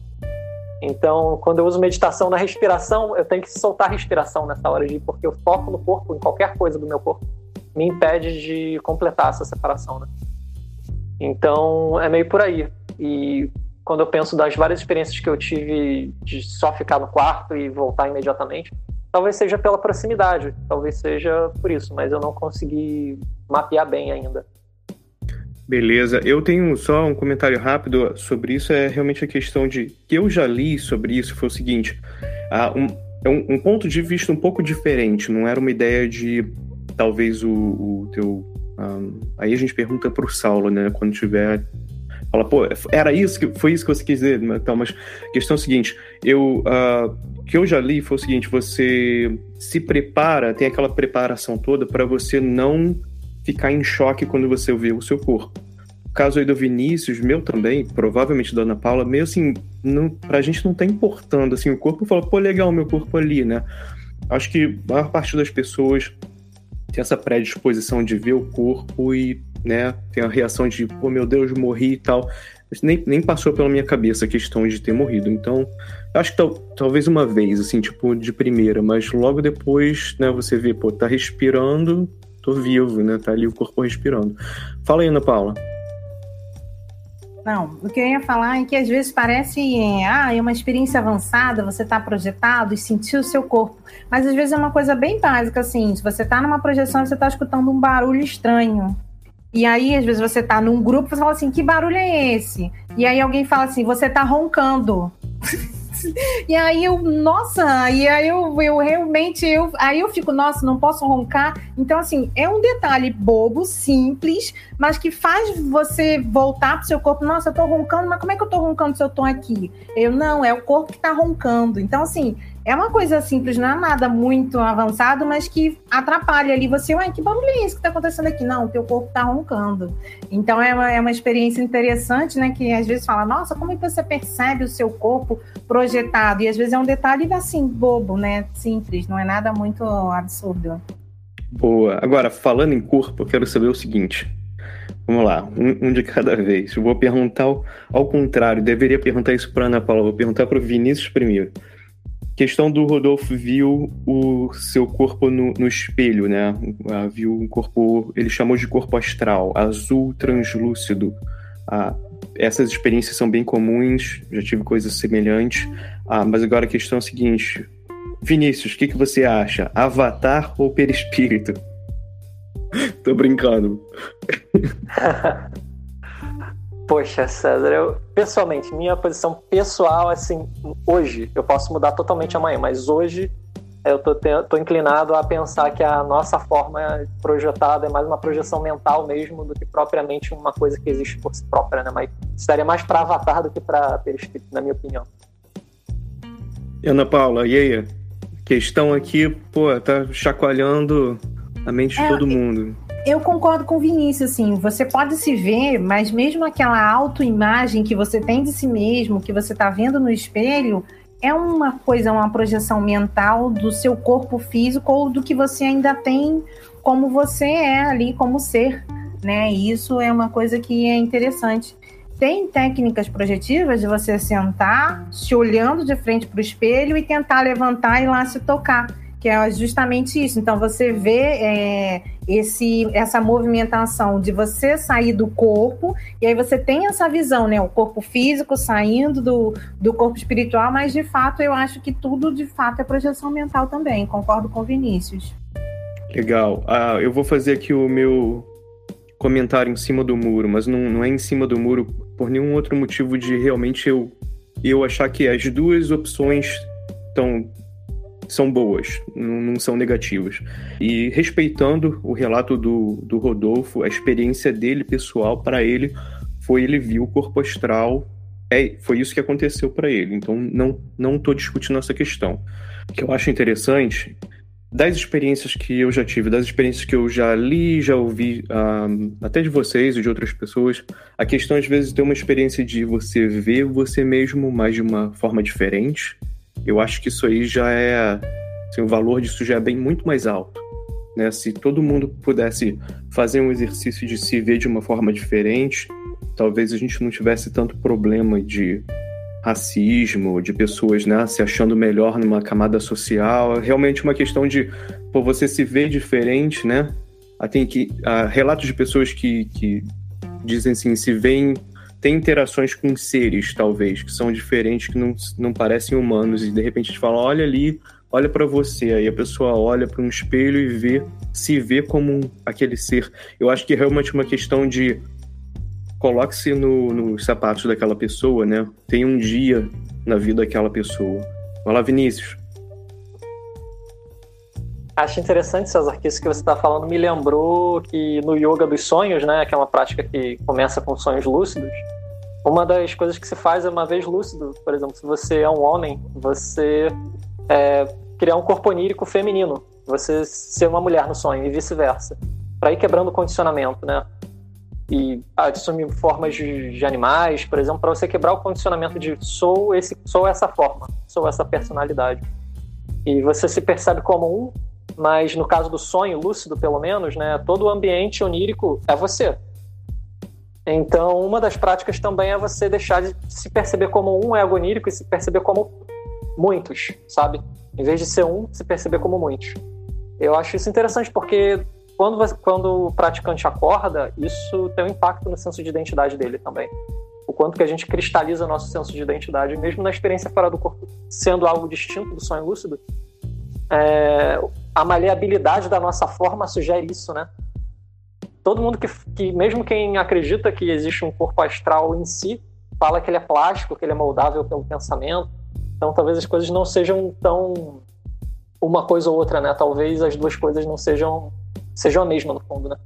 Então, quando eu uso meditação na respiração, eu tenho que soltar a respiração nessa hora de porque o foco no corpo, em qualquer coisa do meu corpo, me impede de completar essa separação, né? Então, é meio por aí. E quando eu penso das várias experiências que eu tive de só ficar no quarto e voltar imediatamente, talvez seja pela proximidade, talvez seja por isso, mas eu não consegui mapear bem ainda. Beleza, eu tenho só um comentário rápido sobre isso, é realmente a questão de que eu já li sobre isso, foi o seguinte, ah, um, é um, um ponto de vista um pouco diferente, não era uma ideia de talvez o, o teu um, aí a gente pergunta para o Saulo, né, quando tiver. Fala, pô, era isso que foi isso que você quis dizer, então, mas a questão é a seguinte: eu uh, que eu já li foi o seguinte, você se prepara, tem aquela preparação toda para você não ficar em choque quando você vê o seu corpo. O caso aí do Vinícius, meu também, provavelmente da Ana Paula, meio assim, não, pra gente não tá importando, assim, o corpo fala, pô, legal, meu corpo ali, né? Acho que a maior parte das pessoas tem essa predisposição de ver o corpo e, né, tem a reação de, pô, meu Deus, morri e tal. Nem, nem passou pela minha cabeça a questão de ter morrido. Então, acho que tal, talvez uma vez, assim, tipo, de primeira, mas logo depois, né, você vê, pô, tá respirando, tô vivo, né, tá ali o corpo respirando. Fala aí, Ana Paula. Não, o que eu ia falar é que às vezes parece, é, ah, é uma experiência avançada, você está projetado e sentir o seu corpo. Mas às vezes é uma coisa bem básica, assim, se você está numa projeção você está escutando um barulho estranho. E aí, às vezes, você está num grupo e você fala assim, que barulho é esse? E aí alguém fala assim, você está roncando. E aí eu, nossa, e aí eu, eu realmente, eu, aí eu fico, nossa, não posso roncar. Então, assim, é um detalhe bobo, simples, mas que faz você voltar pro seu corpo. Nossa, eu tô roncando, mas como é que eu tô roncando se eu tô aqui? Eu, não, é o corpo que tá roncando. Então, assim, é uma coisa simples, não é nada muito avançado, mas que atrapalha ali você. Ué, que barulho é esse que está acontecendo aqui? Não, o teu corpo está roncando. Então é uma, é uma experiência interessante, né? Que às vezes fala, nossa, como é que você percebe o seu corpo projetado? E às vezes é um detalhe assim, bobo, né? Simples, não é nada muito absurdo. Boa. Agora, falando em corpo, eu quero saber o seguinte. Vamos lá, um, um, de cada vez. Eu vou perguntar ao, ao contrário, deveria perguntar isso para Ana Paula, vou perguntar para o Vinícius primeiro. Questão do Rodolfo viu o seu corpo no, no espelho, né? Ah, viu um corpo, ele chamou de corpo astral, azul translúcido. Ah, essas experiências são bem comuns, já tive coisas semelhantes. Ah, mas agora a questão é a seguinte: Vinícius, o que, que você acha? Avatar ou perispírito? Tô brincando. Poxa, César, eu, pessoalmente, minha posição pessoal, assim, hoje, eu posso mudar totalmente amanhã, mas hoje eu tô, tô inclinado a pensar que a nossa forma projetada é mais uma projeção mental mesmo do que propriamente uma coisa que existe por si própria, né? Mas estaria mais para avatar do que para perispírito, na minha opinião. Ana Paula, e aí? Questão aqui, pô, tá chacoalhando a mente de é, todo mundo. Eu concordo com o Vinícius, assim, você pode se ver, mas mesmo aquela autoimagem que você tem de si mesmo, que você está vendo no espelho, é uma coisa, uma projeção mental do seu corpo físico ou do que você ainda tem como você é ali como ser, né? E isso é uma coisa que é interessante. Tem técnicas projetivas de você sentar, se olhando de frente para o espelho e tentar levantar e lá se tocar que é justamente isso. Então você vê é, esse, essa movimentação de você sair do corpo, e aí você tem essa visão, né? O corpo físico saindo do, do corpo espiritual, mas de fato eu acho que tudo de fato é projeção mental também. Concordo com o Vinícius. Legal. Ah, eu vou fazer aqui o meu comentário em cima do muro, mas não, não é em cima do muro por nenhum outro motivo de realmente eu, eu achar que as duas opções estão são boas, não, são negativas. E respeitando o relato do, do Rodolfo, a experiência dele pessoal para ele foi ele viu o corpo astral, é, foi isso que aconteceu para ele. Então não não estou discutindo essa questão. O que eu acho interessante das experiências que eu já tive, das experiências que eu já li, já ouvi, um, até de vocês e de outras pessoas, a questão às vezes tem uma experiência de você ver você mesmo, mas de uma forma diferente eu acho que isso aí já é. Assim, o valor disso já é bem muito mais alto. Né? Se todo mundo pudesse fazer um exercício de se ver de uma forma diferente, talvez a gente não tivesse tanto problema de racismo, de pessoas né, se achando melhor numa camada social. É realmente uma questão de pô, você se ver diferente, né? Ah, tem que, há relatos de pessoas que, que dizem assim, se veem tem interações com seres, talvez, que são diferentes, que não, não parecem humanos, e de repente gente fala, olha ali, olha para você, aí a pessoa olha para um espelho e vê, se vê como um, aquele ser. Eu acho que é realmente uma questão de coloque-se no, nos sapatos daquela pessoa, né? Tem um dia na vida daquela pessoa. Olá, Vinícius. Acho interessante, César, que isso que você está falando me lembrou que no yoga dos sonhos, né, que é uma prática que começa com sonhos lúcidos, uma das coisas que se faz é uma vez lúcido, por exemplo, se você é um homem, você é, criar um corpo onírico feminino, você ser uma mulher no sonho e vice-versa, para ir quebrando o condicionamento, né? E assumir formas de, de animais, por exemplo, para você quebrar o condicionamento de sou esse, sou essa forma, sou essa personalidade. E você se percebe como um mas no caso do sonho lúcido, pelo menos, né, todo o ambiente onírico é você. Então, uma das práticas também é você deixar de se perceber como um ego onírico e se perceber como muitos, sabe? Em vez de ser um, se perceber como muitos. Eu acho isso interessante porque quando, você, quando o praticante acorda, isso tem um impacto no senso de identidade dele também. O quanto que a gente cristaliza nosso senso de identidade, mesmo na experiência fora do corpo, sendo algo distinto do sonho lúcido, é, a maleabilidade da nossa forma sugere isso, né? Todo mundo que, que, mesmo quem acredita que existe um corpo astral em si, fala que ele é plástico, que ele é moldável pelo pensamento. Então talvez as coisas não sejam tão uma coisa ou outra, né? Talvez as duas coisas não sejam sejam a mesma no fundo, né?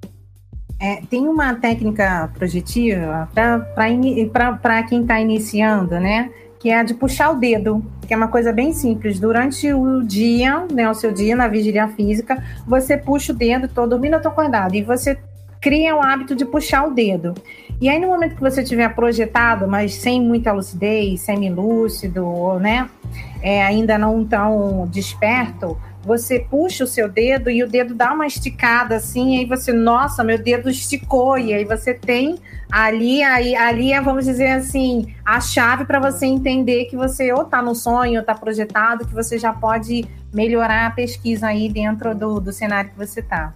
É, tem uma técnica projetiva para quem está iniciando, né? Que é a de puxar o dedo, que é uma coisa bem simples. Durante o dia, né, o seu dia na vigília física, você puxa o dedo, tô dormindo, eu tô acordado, e você cria o hábito de puxar o dedo. E aí, no momento que você estiver projetado, mas sem muita lucidez, semi-lúcido, né? é, ainda não tão desperto, você puxa o seu dedo e o dedo dá uma esticada assim, e aí você, nossa, meu dedo esticou, e aí você tem ali, aí, ali é, vamos dizer assim, a chave para você entender que você ou está no sonho, ou está projetado, que você já pode melhorar a pesquisa aí dentro do, do cenário que você está.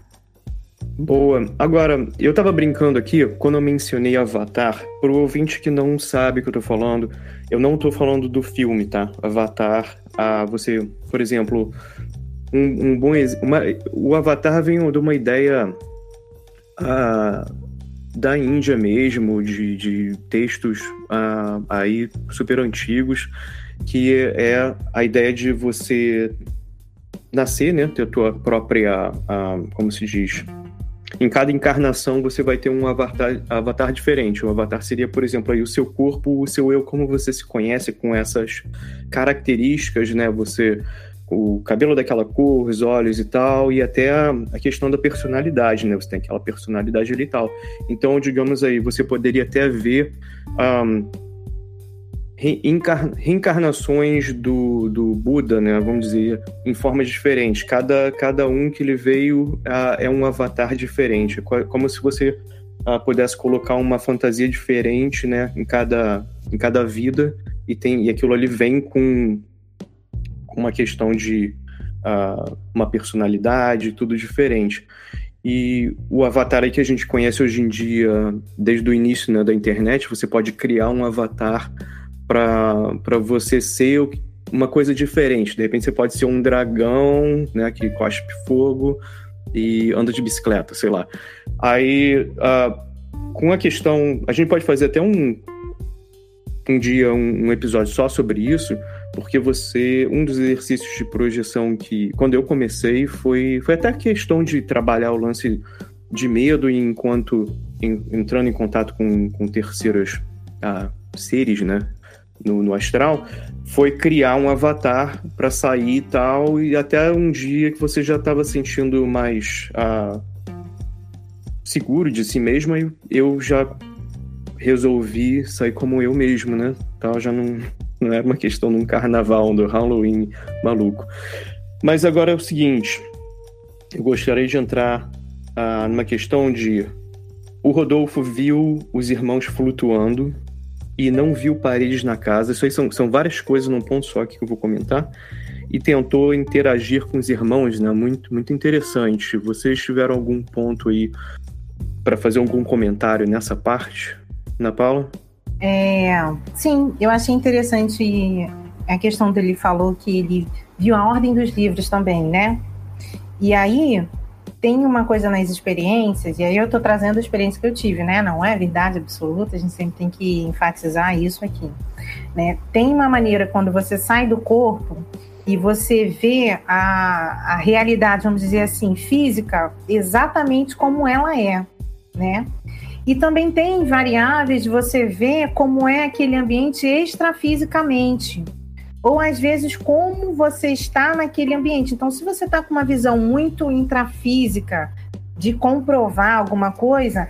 Boa. Agora, eu tava brincando aqui, quando eu mencionei Avatar, pro ouvinte que não sabe o que eu tô falando, eu não tô falando do filme, tá? Avatar, ah, você, por exemplo, um, um bom uma, o Avatar vem de uma ideia ah, da Índia mesmo, de, de textos ah, aí super antigos, que é a ideia de você nascer, né, ter a tua própria, ah, como se diz, em cada encarnação você vai ter um avatar, avatar diferente. O avatar seria, por exemplo, aí o seu corpo, o seu eu, como você se conhece com essas características, né? Você o cabelo daquela cor, os olhos e tal, e até a, a, questão da personalidade, né? Você tem aquela personalidade ali e tal. Então, digamos aí, você poderia até ver um, reencarnações do, do Buda, né? Vamos dizer, em formas diferentes. Cada, cada um que ele veio uh, é um avatar diferente. Como se você uh, pudesse colocar uma fantasia diferente, né? Em cada, em cada vida. E, tem, e aquilo ali vem com uma questão de uh, uma personalidade, tudo diferente. E o avatar que a gente conhece hoje em dia, desde o início né, da internet, você pode criar um avatar para você ser uma coisa diferente. De repente você pode ser um dragão, né, que cospe fogo e anda de bicicleta, sei lá. Aí, uh, com a questão, a gente pode fazer até um um dia um, um episódio só sobre isso, porque você um dos exercícios de projeção que quando eu comecei foi foi até questão de trabalhar o lance de medo enquanto em, entrando em contato com, com terceiros ah, seres né no, no, astral foi criar um avatar para sair e tal e até um dia que você já estava sentindo mais ah, seguro de si mesmo eu já resolvi sair como eu mesmo né tal já não não era uma questão de um carnaval, do Halloween maluco. Mas agora é o seguinte: eu gostaria de entrar ah, numa questão de. O Rodolfo viu os irmãos flutuando e não viu paredes na casa. Isso aí são, são várias coisas num ponto só aqui que eu vou comentar. E tentou interagir com os irmãos, né? Muito, muito interessante. Vocês tiveram algum ponto aí para fazer algum comentário nessa parte? Ana Paula? É, sim, eu achei interessante a questão dele falou que ele viu a ordem dos livros também, né? E aí tem uma coisa nas experiências, e aí eu estou trazendo a experiência que eu tive, né? Não é verdade absoluta, a gente sempre tem que enfatizar isso aqui. Né? Tem uma maneira quando você sai do corpo e você vê a, a realidade, vamos dizer assim, física, exatamente como ela é, né? E também tem variáveis de você ver como é aquele ambiente extrafisicamente. Ou às vezes como você está naquele ambiente. Então, se você está com uma visão muito intrafísica de comprovar alguma coisa,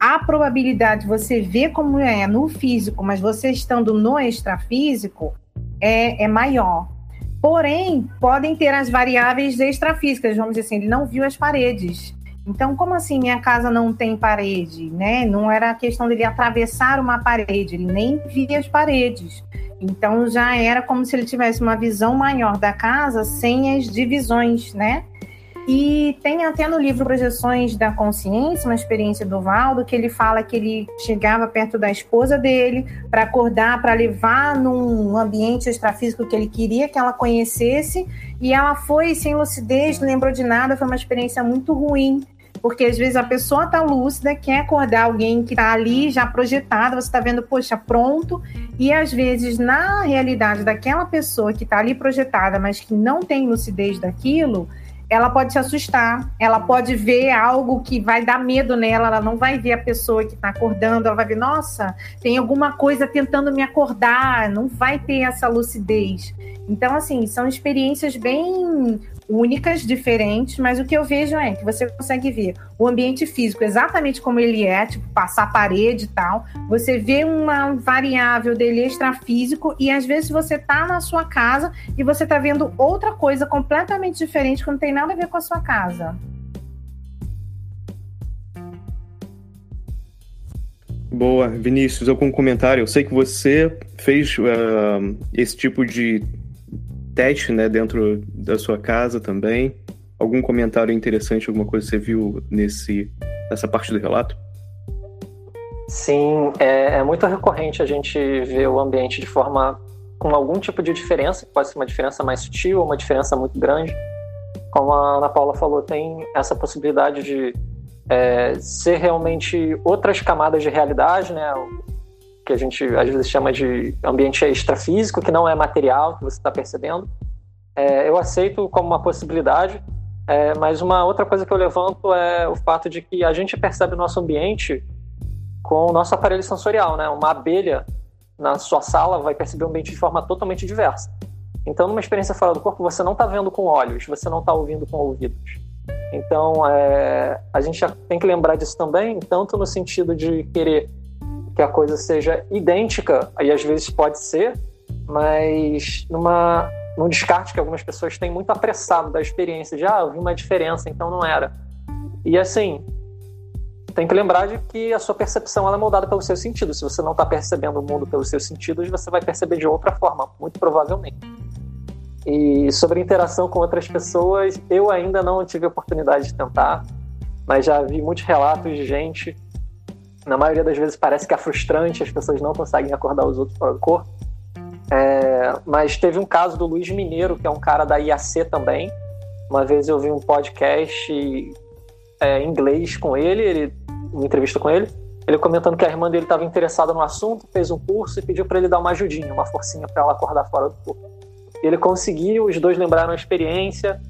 a probabilidade de você ver como é no físico, mas você estando no extrafísico, é, é maior. Porém, podem ter as variáveis extrafísicas, vamos dizer assim, ele não viu as paredes. Então, como assim minha casa não tem parede, né? Não era a questão dele atravessar uma parede, ele nem via as paredes. Então já era como se ele tivesse uma visão maior da casa sem as divisões, né? E tem até no livro Projeções da Consciência, uma experiência do Valdo, que ele fala que ele chegava perto da esposa dele para acordar, para levar num ambiente extrafísico que ele queria que ela conhecesse, e ela foi sem lucidez, não lembrou de nada, foi uma experiência muito ruim porque às vezes a pessoa está lúcida, quer acordar alguém que está ali já projetado, você está vendo, poxa, pronto, e às vezes na realidade daquela pessoa que está ali projetada, mas que não tem lucidez daquilo, ela pode se assustar, ela pode ver algo que vai dar medo nela, ela não vai ver a pessoa que está acordando, ela vai ver, nossa, tem alguma coisa tentando me acordar, não vai ter essa lucidez. Então, assim, são experiências bem únicas, diferentes, mas o que eu vejo é que você consegue ver o ambiente físico exatamente como ele é, tipo, passar parede e tal. Você vê uma variável dele extrafísico e às vezes você tá na sua casa e você tá vendo outra coisa completamente diferente que não tem nada a ver com a sua casa. Boa, Vinícius, algum comentário? Eu sei que você fez uh, esse tipo de teste né, dentro da sua casa também. Algum comentário interessante, alguma coisa que você viu nesse, nessa parte do relato? Sim, é, é, muito recorrente a gente ver o ambiente de forma com algum tipo de diferença, pode ser uma diferença mais sutil ou uma diferença muito grande. Como a Ana Paula falou, tem essa possibilidade de é, ser realmente outras camadas de realidade, né? Que a gente às vezes chama de ambiente extrafísico, que não é material, que você está percebendo. É, eu aceito como uma possibilidade, é, mas uma outra coisa que eu levanto é o fato de que a gente percebe o nosso ambiente com o nosso aparelho sensorial, né? Uma abelha na sua sala vai perceber o ambiente de forma totalmente diversa. Então, numa experiência fora do corpo, você não está vendo com olhos, você não está ouvindo com ouvidos. Então, é, a gente tem que lembrar disso também, tanto no sentido de querer que a coisa seja idêntica, aí às vezes pode ser, mas numa, num descarte que algumas pessoas têm muito apressado da experiência, de ah, vi uma diferença, então não era. E assim, tem que lembrar de que a sua percepção é moldada pelos seus sentidos. Se você não está percebendo o mundo pelos seus sentidos, você vai perceber de outra forma, muito provavelmente. E sobre interação com outras pessoas, eu ainda não tive a oportunidade de tentar, mas já vi muitos relatos de gente na maioria das vezes parece que é frustrante, as pessoas não conseguem acordar os outros fora do corpo. É, mas teve um caso do Luiz Mineiro, que é um cara da IAC também. Uma vez eu vi um podcast é, em inglês com ele, ele, uma entrevista com ele, ele comentando que a irmã dele estava interessada no assunto, fez um curso e pediu para ele dar uma ajudinha, uma forcinha para ela acordar fora do corpo. Ele conseguiu, os dois lembraram a experiência,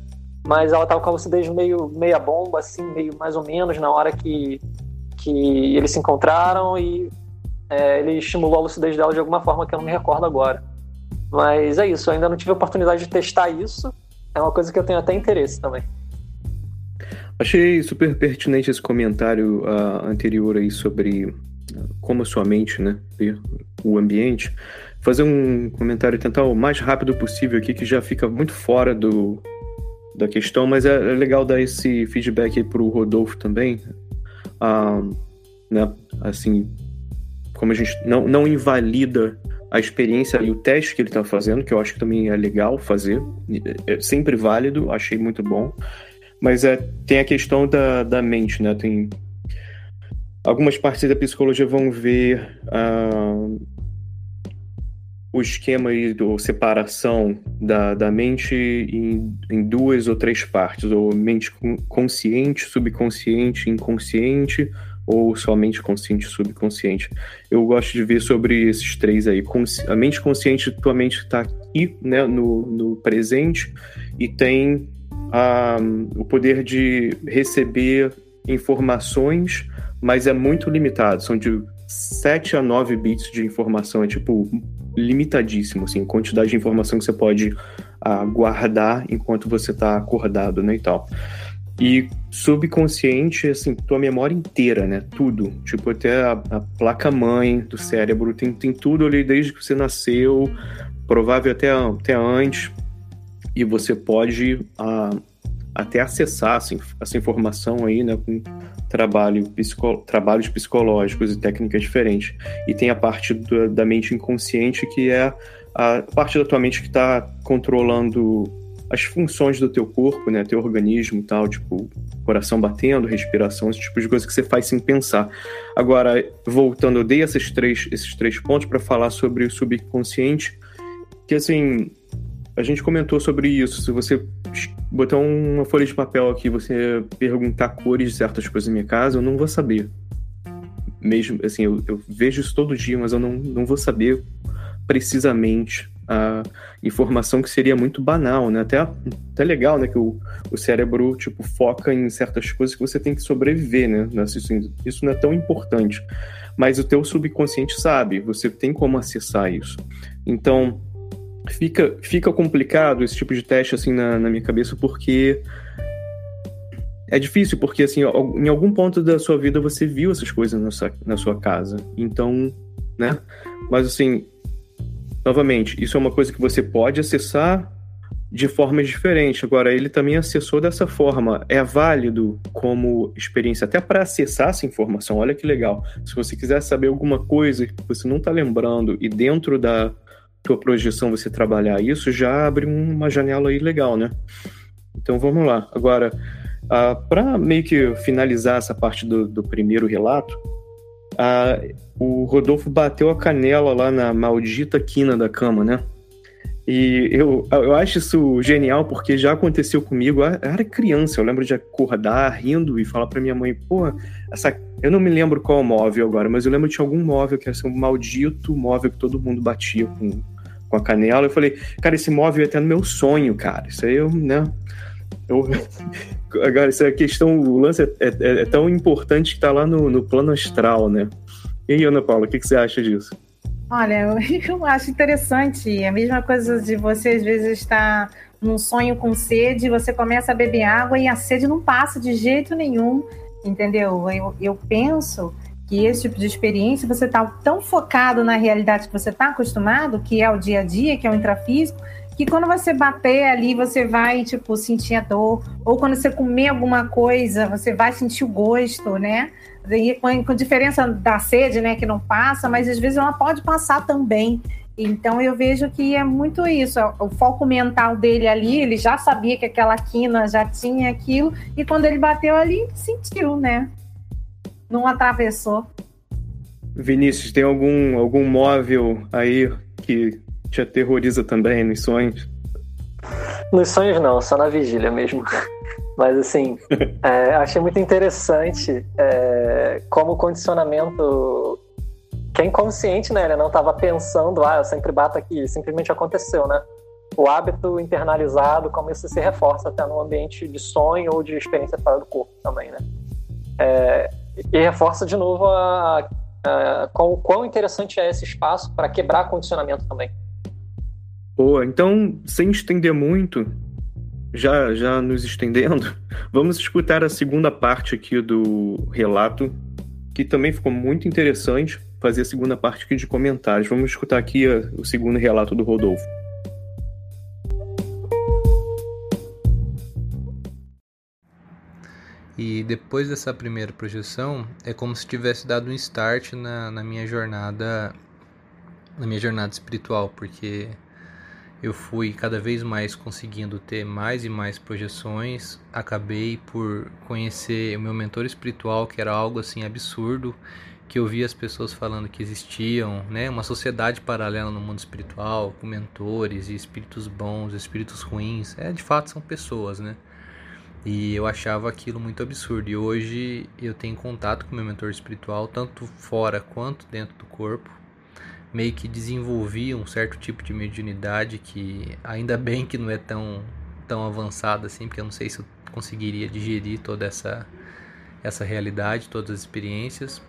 mas ela estava com a lucidez meio meia bomba, assim, meio mais ou menos na hora que que eles se encontraram e é, ele estimulou a lucidez dela de alguma forma que eu não me recordo agora. Mas é isso, eu ainda não tive a oportunidade de testar isso. É uma coisa que eu tenho até interesse também. Achei super pertinente esse comentário uh, anterior aí sobre uh, como a sua mente, né, o ambiente. Fazer um comentário, tentar o mais rápido possível aqui, que já fica muito fora do, da questão, mas é, é legal dar esse feedback aí pro Rodolfo também, ah, né, assim, como a gente não, não invalida a experiência e o teste que ele está fazendo, que eu acho que também é legal fazer, é sempre válido, achei muito bom, mas é, tem a questão da, da mente, né, tem algumas partes da psicologia vão ver uh, o esquema aí do separação da, da mente em, em duas ou três partes, ou mente consciente, subconsciente, inconsciente, ou somente consciente e subconsciente. Eu gosto de ver sobre esses três aí. A mente consciente, tua mente está aqui, né, no, no presente, e tem um, o poder de receber informações, mas é muito limitado. São de 7 a 9 bits de informação, é tipo limitadíssimo, assim, quantidade de informação que você pode uh, guardar enquanto você está acordado, né, e tal. E subconsciente, assim, tua memória inteira, né, tudo, tipo, até a, a placa-mãe do cérebro, tem, tem tudo ali desde que você nasceu, provável até, até antes, e você pode uh, até acessar essa informação aí, né, com trabalho psico, trabalhos psicológicos e técnicas diferentes. E tem a parte do, da mente inconsciente, que é a parte da tua mente que está controlando as funções do teu corpo, né, teu organismo e tal, tipo, coração batendo, respiração, esse tipo de coisa que você faz sem pensar. Agora, voltando, eu dei esses três, esses três pontos para falar sobre o subconsciente, que assim, a gente comentou sobre isso. Se você botar uma folha de papel aqui, você perguntar cores de certas coisas na minha casa, eu não vou saber. Mesmo assim, eu, eu vejo isso todo dia, mas eu não, não vou saber precisamente a informação que seria muito banal, né? Até, até legal, né? Que o, o cérebro, tipo, foca em certas coisas que você tem que sobreviver, né? Isso, isso não é tão importante. Mas o teu subconsciente sabe, você tem como acessar isso. Então, fica, fica complicado esse tipo de teste, assim, na, na minha cabeça, porque é difícil, porque, assim, em algum ponto da sua vida você viu essas coisas na sua, na sua casa. Então, né? Mas, assim, novamente, isso é uma coisa que você pode acessar de formas diferentes. Agora, ele também acessou dessa forma. É válido como experiência, até para acessar essa informação. Olha que legal. Se você quiser saber alguma coisa que você não está lembrando e dentro da tua projeção você trabalhar isso, já abre uma janela aí legal, né? Então vamos lá. Agora, uh, para meio que finalizar essa parte do, do primeiro relato, uh, o Rodolfo bateu a canela lá na maldita quina da cama, né? E eu, eu acho isso genial porque já aconteceu comigo. Eu era criança, eu lembro de acordar rindo e falar para minha mãe: pô, essa. Eu não me lembro qual móvel agora, mas eu lembro de algum móvel que era assim, um maldito móvel que todo mundo batia com, com a canela. Eu falei: cara, esse móvel é até no meu sonho, cara. Isso aí eu, né? Eu, agora, essa questão, o lance é, é, é tão importante que tá lá no, no plano astral, né? E aí, Ana Paula, o que, que você acha disso? Olha, eu acho interessante. A mesma coisa de você, às vezes, estar num sonho com sede, você começa a beber água e a sede não passa de jeito nenhum, entendeu? Eu, eu penso que esse tipo de experiência, você está tão focado na realidade que você está acostumado, que é o dia a dia, que é o intrafísico, que quando você bater ali, você vai, tipo, sentir a dor. Ou quando você comer alguma coisa, você vai sentir o gosto, né? com, com diferença da sede, né, que não passa, mas às vezes ela pode passar também. Então eu vejo que é muito isso, o foco mental dele ali, ele já sabia que aquela quina já tinha aquilo, e quando ele bateu ali, sentiu, né? Não atravessou. Vinícius, tem algum, algum móvel aí que te aterroriza também nos sonhos? Nos sonhos não, só na vigília mesmo. Mas assim, é, achei muito interessante é, como o condicionamento que é inconsciente, né? Ele não estava pensando, ah, eu sempre bato aqui, simplesmente aconteceu, né? O hábito internalizado, como isso se reforça até no ambiente de sonho ou de experiência fora do corpo também, né? É, e reforça de novo a, a, com, quão interessante é esse espaço para quebrar condicionamento também. Boa, então, sem estender muito, já, já nos estendendo, vamos escutar a segunda parte aqui do relato, que também ficou muito interessante fazer a segunda parte aqui de comentários. Vamos escutar aqui a, o segundo relato do Rodolfo. E depois dessa primeira projeção, é como se tivesse dado um start na, na minha jornada na minha jornada espiritual, porque eu fui cada vez mais conseguindo ter mais e mais projeções. Acabei por conhecer o meu mentor espiritual, que era algo assim absurdo, que eu via as pessoas falando que existiam, né, uma sociedade paralela no mundo espiritual, com mentores e espíritos bons, espíritos ruins. É, de fato são pessoas, né? E eu achava aquilo muito absurdo. E hoje eu tenho contato com meu mentor espiritual, tanto fora quanto dentro do corpo meio que desenvolvi um certo tipo de mediunidade que ainda bem que não é tão tão avançada assim, porque eu não sei se eu conseguiria digerir toda essa essa realidade, todas as experiências.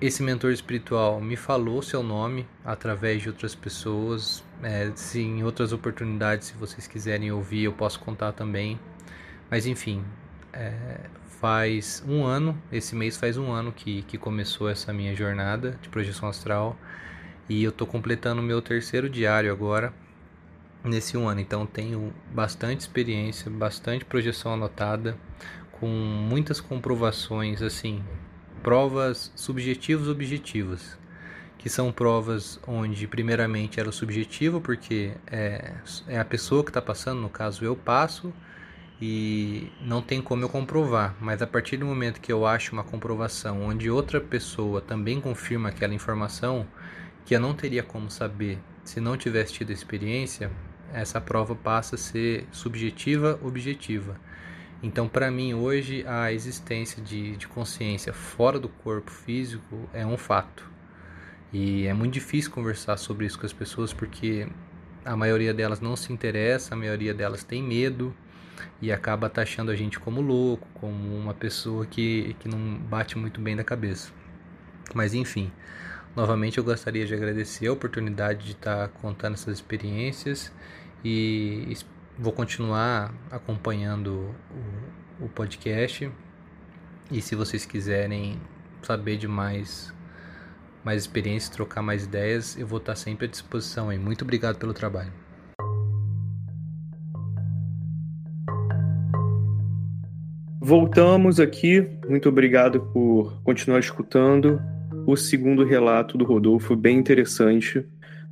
Esse mentor espiritual me falou seu nome através de outras pessoas. É, se em outras oportunidades, se vocês quiserem ouvir, eu posso contar também. Mas enfim, é, faz um ano, esse mês faz um ano que, que começou essa minha jornada de projeção astral. E eu estou completando o meu terceiro diário agora, nesse um ano. Então tenho bastante experiência, bastante projeção anotada, com muitas comprovações, assim, provas subjetivas objetivas. Que são provas onde, primeiramente, era subjetivo, porque é, é a pessoa que está passando, no caso eu passo, e não tem como eu comprovar, mas a partir do momento que eu acho uma comprovação onde outra pessoa também confirma aquela informação, que eu não teria como saber se não tivesse tido experiência, essa prova passa a ser subjetiva objetiva. Então, para mim, hoje, a existência de, de consciência fora do corpo físico é um fato. E é muito difícil conversar sobre isso com as pessoas porque a maioria delas não se interessa, a maioria delas tem medo e acaba taxando a gente como louco, como uma pessoa que, que não bate muito bem da cabeça. Mas enfim, novamente eu gostaria de agradecer a oportunidade de estar contando essas experiências e vou continuar acompanhando o, o podcast. E se vocês quiserem saber de mais, mais experiências, trocar mais ideias, eu vou estar sempre à disposição aí. Muito obrigado pelo trabalho. Voltamos aqui. Muito obrigado por continuar escutando o segundo relato do Rodolfo, bem interessante.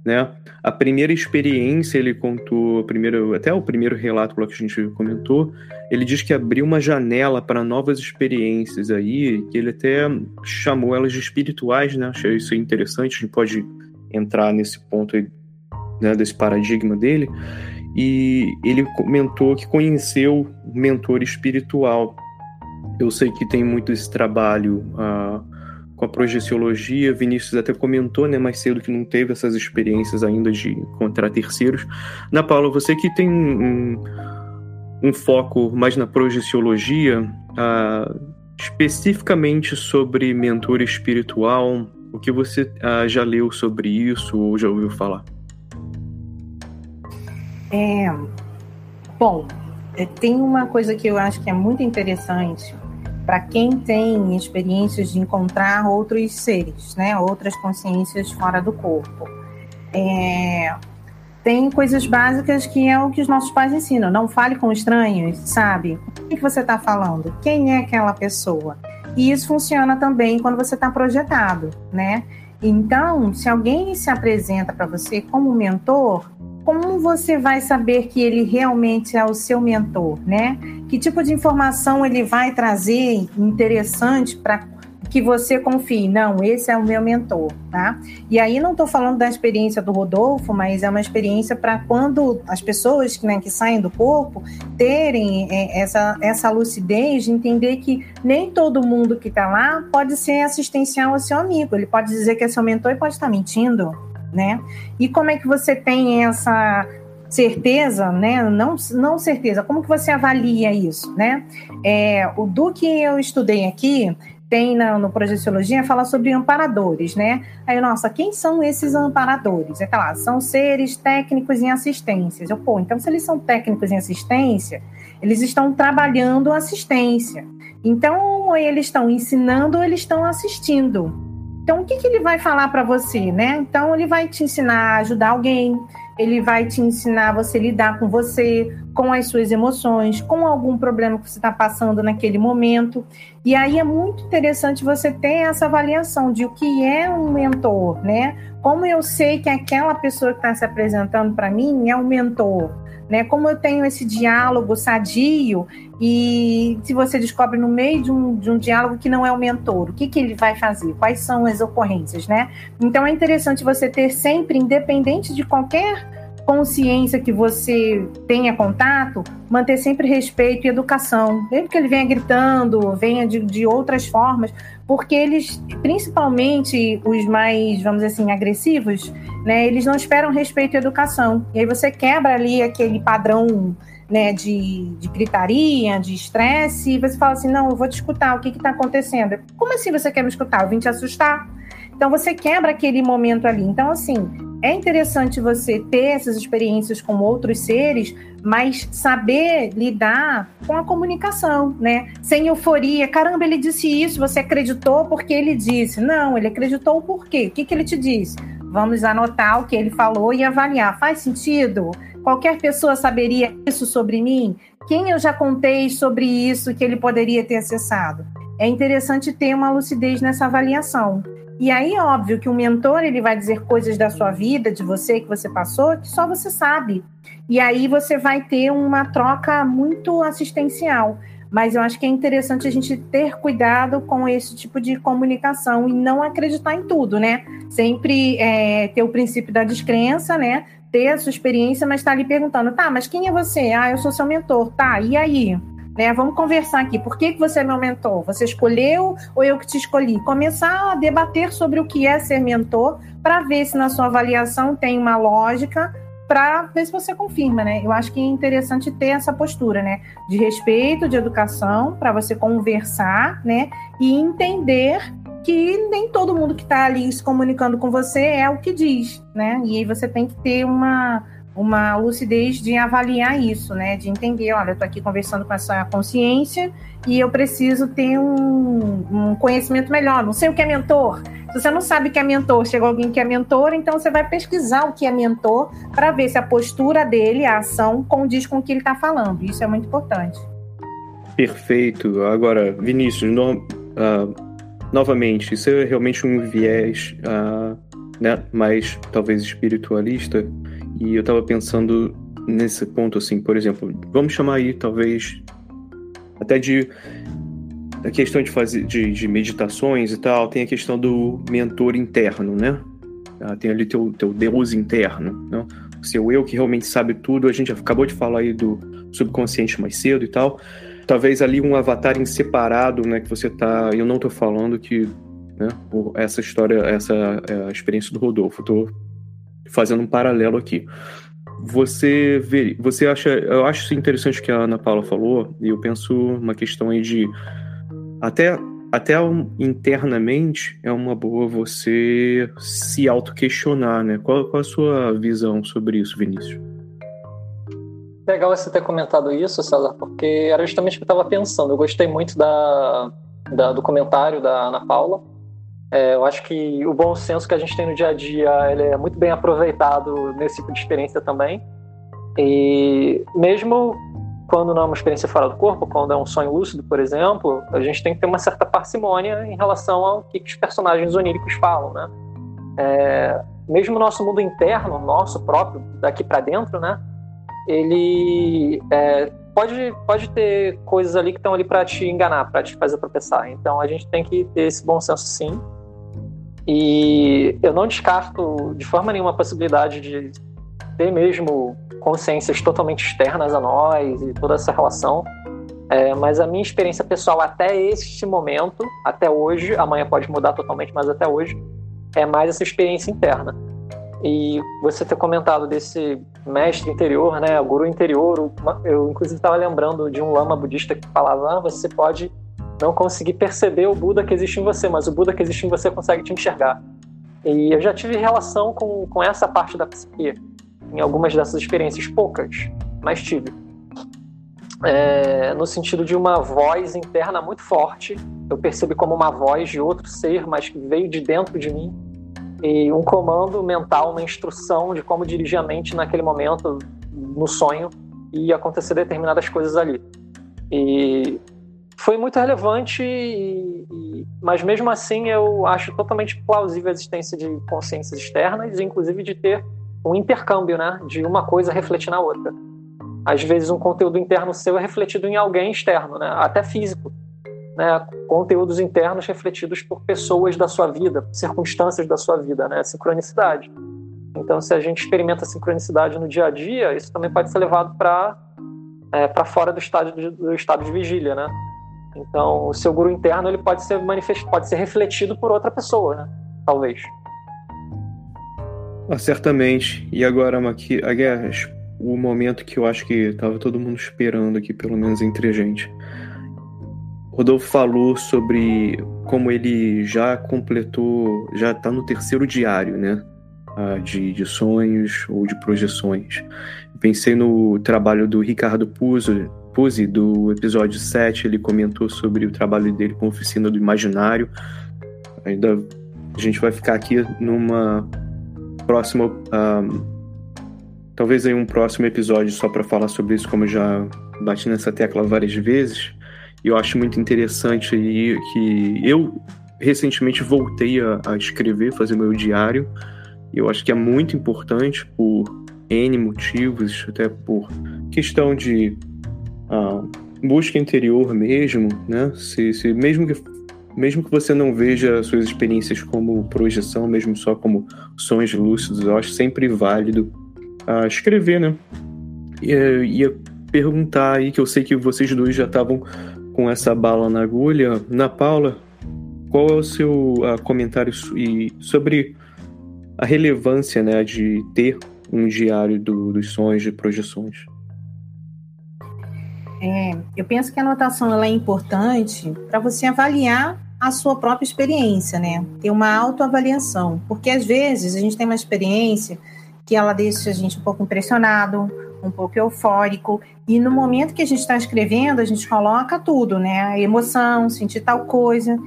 Né? A primeira experiência ele contou, primeiro, até o primeiro relato que a gente comentou, ele diz que abriu uma janela para novas experiências aí, que ele até chamou elas de espirituais, né? Achei isso interessante, a gente pode entrar nesse ponto aí, né, desse paradigma dele. E ele comentou que conheceu um mentor espiritual. Eu sei que tem muito esse trabalho uh, com a projeciologia. Vinícius até comentou né, mais cedo que não teve essas experiências ainda de encontrar terceiros. Na Paula, você que tem um, um foco mais na projeciologia, uh, especificamente sobre mentor espiritual, o que você uh, já leu sobre isso ou já ouviu falar? É, bom, é, tem uma coisa que eu acho que é muito interessante para quem tem experiências de encontrar outros seres, né, outras consciências fora do corpo. É, tem coisas básicas que é o que os nossos pais ensinam. Não fale com estranhos, sabe? O que você está falando? Quem é aquela pessoa? E isso funciona também quando você está projetado, né? Então, se alguém se apresenta para você como mentor, como você vai saber que ele realmente é o seu mentor, né? Que tipo de informação ele vai trazer interessante para que você confie, não, esse é o meu mentor, tá? E aí não estou falando da experiência do Rodolfo, mas é uma experiência para quando as pessoas né, que saem do corpo terem é, essa, essa lucidez de entender que nem todo mundo que está lá pode ser assistencial ao seu amigo. Ele pode dizer que é seu mentor e pode estar mentindo né? E como é que você tem essa certeza, né? Não, não certeza. Como que você avalia isso, né? É, o do que eu estudei aqui tem na, no Projeciologia fala sobre amparadores, né? Aí, nossa, quem são esses amparadores? É tá lá, são seres técnicos em assistências. Eu, pô, então se eles são técnicos em assistência, eles estão trabalhando assistência. Então, ou eles estão ensinando ou eles estão assistindo. Então, o que, que ele vai falar para você, né? Então, ele vai te ensinar a ajudar alguém, ele vai te ensinar você lidar com você, com as suas emoções, com algum problema que você está passando naquele momento. E aí é muito interessante você ter essa avaliação de o que é um mentor, né? Como eu sei que aquela pessoa que está se apresentando para mim é um mentor, né? Como eu tenho esse diálogo sadio e se você descobre no meio de um, de um diálogo que não é o mentor, o que, que ele vai fazer? Quais são as ocorrências, né? Então é interessante você ter sempre, independente de qualquer consciência que você tenha contato, manter sempre respeito e educação. Mesmo que ele venha gritando, venha de, de outras formas, porque eles, principalmente os mais, vamos dizer assim, agressivos, né, eles não esperam respeito e educação. E aí você quebra ali aquele padrão né, de, de gritaria, de estresse, e você fala assim: não, eu vou te escutar, o que está acontecendo? Como assim você quer me escutar? Eu vim te assustar. Então você quebra aquele momento ali. Então, assim, é interessante você ter essas experiências com outros seres, mas saber lidar com a comunicação, né? Sem euforia. Caramba, ele disse isso, você acreditou porque ele disse. Não, ele acreditou por quê? O que, que ele te disse? Vamos anotar o que ele falou e avaliar. Faz sentido? Qualquer pessoa saberia isso sobre mim? Quem eu já contei sobre isso que ele poderia ter acessado? É interessante ter uma lucidez nessa avaliação. E aí, óbvio que o mentor ele vai dizer coisas da sua vida, de você que você passou, que só você sabe. E aí você vai ter uma troca muito assistencial. Mas eu acho que é interessante a gente ter cuidado com esse tipo de comunicação e não acreditar em tudo, né? Sempre é, ter o princípio da descrença, né? Ter a sua experiência, mas está ali perguntando, tá, mas quem é você? Ah, eu sou seu mentor, tá, e aí? Né, vamos conversar aqui. Por que, que você é meu mentor? Você escolheu ou eu que te escolhi? Começar a debater sobre o que é ser mentor para ver se na sua avaliação tem uma lógica para ver se você confirma, né? Eu acho que é interessante ter essa postura, né? De respeito, de educação, para você conversar, né? E entender que nem todo mundo que está ali se comunicando com você é o que diz, né? E aí você tem que ter uma, uma lucidez de avaliar isso, né? De entender, olha, eu estou aqui conversando com essa consciência e eu preciso ter um, um conhecimento melhor. Não sei o que é mentor, se você não sabe que é mentor, chegou alguém que é mentor, então você vai pesquisar o que é mentor para ver se a postura dele, a ação, condiz com o que ele está falando. Isso é muito importante. Perfeito. Agora, Vinícius, no, uh, novamente, isso é realmente um viés uh, né, mais talvez espiritualista. E eu estava pensando nesse ponto, assim, por exemplo, vamos chamar aí talvez até de a questão de fazer de, de, meditações e tal, tem a questão do mentor interno, né? Ah, tem ali teu, teu Deus interno, né? o seu eu que realmente sabe tudo. A gente acabou de falar aí do subconsciente mais cedo e tal. Talvez ali um avatar em separado, né? Que você tá. Eu não tô falando que né, essa história, essa é experiência do Rodolfo. tô fazendo um paralelo aqui. Você vê, você acha, eu acho interessante o que a Ana Paula falou, e eu penso uma questão aí de até, até internamente é uma boa você se auto-questionar, né? Qual, qual a sua visão sobre isso, Vinícius? Legal você ter comentado isso, César, porque era justamente o que eu estava pensando. Eu gostei muito da, da, do comentário da Ana Paula. É, eu acho que o bom senso que a gente tem no dia a dia ele é muito bem aproveitado nesse tipo de experiência também. E mesmo quando não é uma experiência fora do corpo, quando é um sonho lúcido, por exemplo, a gente tem que ter uma certa parcimônia em relação ao que, os personagens oníricos falam, né? É, mesmo o nosso mundo interno, nosso próprio, daqui para dentro, né? Ele é, pode, pode ter coisas ali que estão ali para te enganar, para te fazer tropeçar. Então a gente tem que ter esse bom senso sim. E eu não descarto de forma nenhuma a possibilidade de ter mesmo consciências totalmente externas a nós e toda essa relação. É, mas a minha experiência pessoal até este momento, até hoje, amanhã pode mudar totalmente, mas até hoje, é mais essa experiência interna. E você ter comentado desse mestre interior, né, o guru interior, eu inclusive estava lembrando de um lama budista que falava: ah, você pode não conseguir perceber o Buda que existe em você, mas o Buda que existe em você consegue te enxergar. E eu já tive relação com, com essa parte da psique em algumas dessas experiências, poucas, mas tive. É, no sentido de uma voz interna muito forte, eu percebi como uma voz de outro ser, mas que veio de dentro de mim, e um comando mental, uma instrução de como dirigir a mente naquele momento, no sonho, e acontecer determinadas coisas ali. E foi muito relevante, e, e, mas mesmo assim eu acho totalmente plausível a existência de consciências externas, inclusive de ter um intercâmbio, né? De uma coisa refletir na outra. Às vezes um conteúdo interno seu é refletido em alguém externo, né? Até físico. Né? Conteúdos internos refletidos por pessoas da sua vida, circunstâncias da sua vida, né? Sincronicidade. Então, se a gente experimenta sincronicidade no dia a dia, isso também pode ser levado para é, para fora do estado de, do estado de vigília, né? Então, o seu guru interno ele pode ser manifestado, pode ser refletido por outra pessoa, né? Talvez. Ah, certamente. E agora, Maqui, a guerra, o momento que eu acho que estava todo mundo esperando aqui, pelo menos entre a gente. Rodolfo falou sobre como ele já completou, já está no terceiro diário, né? Ah, de, de sonhos ou de projeções. Pensei no trabalho do Ricardo Puzzi, Puzzi, do episódio 7, ele comentou sobre o trabalho dele com a Oficina do Imaginário. Ainda a gente vai ficar aqui numa próximo. Um, talvez em um próximo episódio só para falar sobre isso, como já bati nessa tecla várias vezes. E eu acho muito interessante aí que eu recentemente voltei a, a escrever, fazer meu diário. E eu acho que é muito importante por N motivos, até por questão de uh, busca interior mesmo, né? Se, se mesmo que mesmo que você não veja suas experiências como projeção, mesmo só como sonhos lúcidos, eu acho sempre válido uh, escrever, né? E uh, ia perguntar aí, que eu sei que vocês dois já estavam com essa bala na agulha. Na Paula, qual é o seu uh, comentário e sobre a relevância né, de ter um diário do, dos sonhos e projeções? É, eu penso que a anotação ela é importante para você avaliar a sua própria experiência, né? Ter uma autoavaliação. Porque às vezes a gente tem uma experiência que ela deixa a gente um pouco impressionado, um pouco eufórico, e no momento que a gente está escrevendo, a gente coloca tudo, né? A emoção, sentir tal coisa.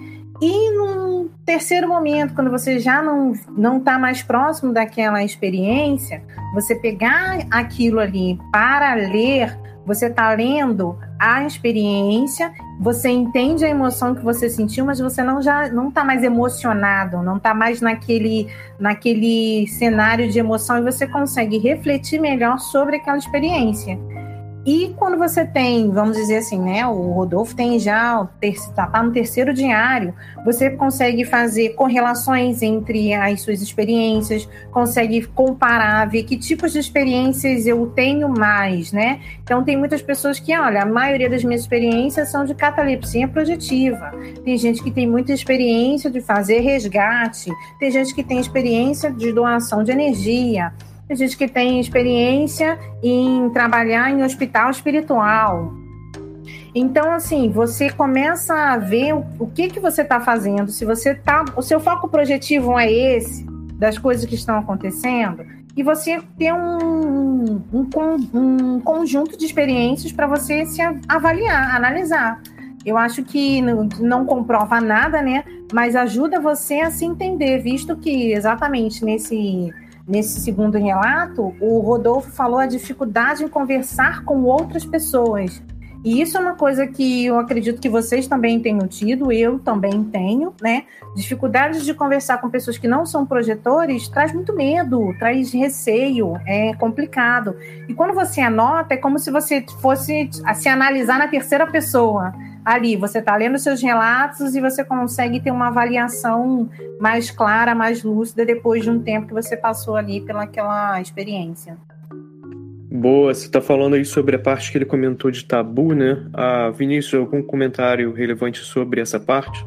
E num terceiro momento, quando você já não não está mais próximo daquela experiência, você pegar aquilo ali para ler você está lendo a experiência, você entende a emoção que você sentiu, mas você não já não está mais emocionado, não está mais naquele naquele cenário de emoção e você consegue refletir melhor sobre aquela experiência. E quando você tem, vamos dizer assim, né, o Rodolfo tem já, está tá no terceiro diário, você consegue fazer correlações entre as suas experiências, consegue comparar, ver que tipos de experiências eu tenho mais, né? Então tem muitas pessoas que, olha, a maioria das minhas experiências são de catalepsia projetiva. Tem gente que tem muita experiência de fazer resgate, tem gente que tem experiência de doação de energia. Tem gente que tem experiência em trabalhar em hospital espiritual. Então, assim, você começa a ver o, que, que você está fazendo, se você tá. O seu foco projetivo é esse, das coisas que estão acontecendo, e você ter um, um, um conjunto de experiências para você se avaliar, analisar. Eu acho que não, não comprova nada, né? Mas ajuda você a se entender, visto que exatamente nesse Nesse segundo relato, o Rodolfo falou a dificuldade em conversar com outras pessoas. E isso é uma coisa que eu acredito que vocês também tenham tido, eu também tenho, né? Dificuldades de conversar com pessoas que não são projetores traz muito medo, traz receio, é complicado. E quando você anota, é como se você fosse se analisar na terceira pessoa ali. Você está lendo seus relatos e você consegue ter uma avaliação mais clara, mais lúcida depois de um tempo que você passou ali pelaquela experiência. Boa, você está falando aí sobre a parte que ele comentou de tabu, né? Ah, Vinícius, algum comentário relevante sobre essa parte?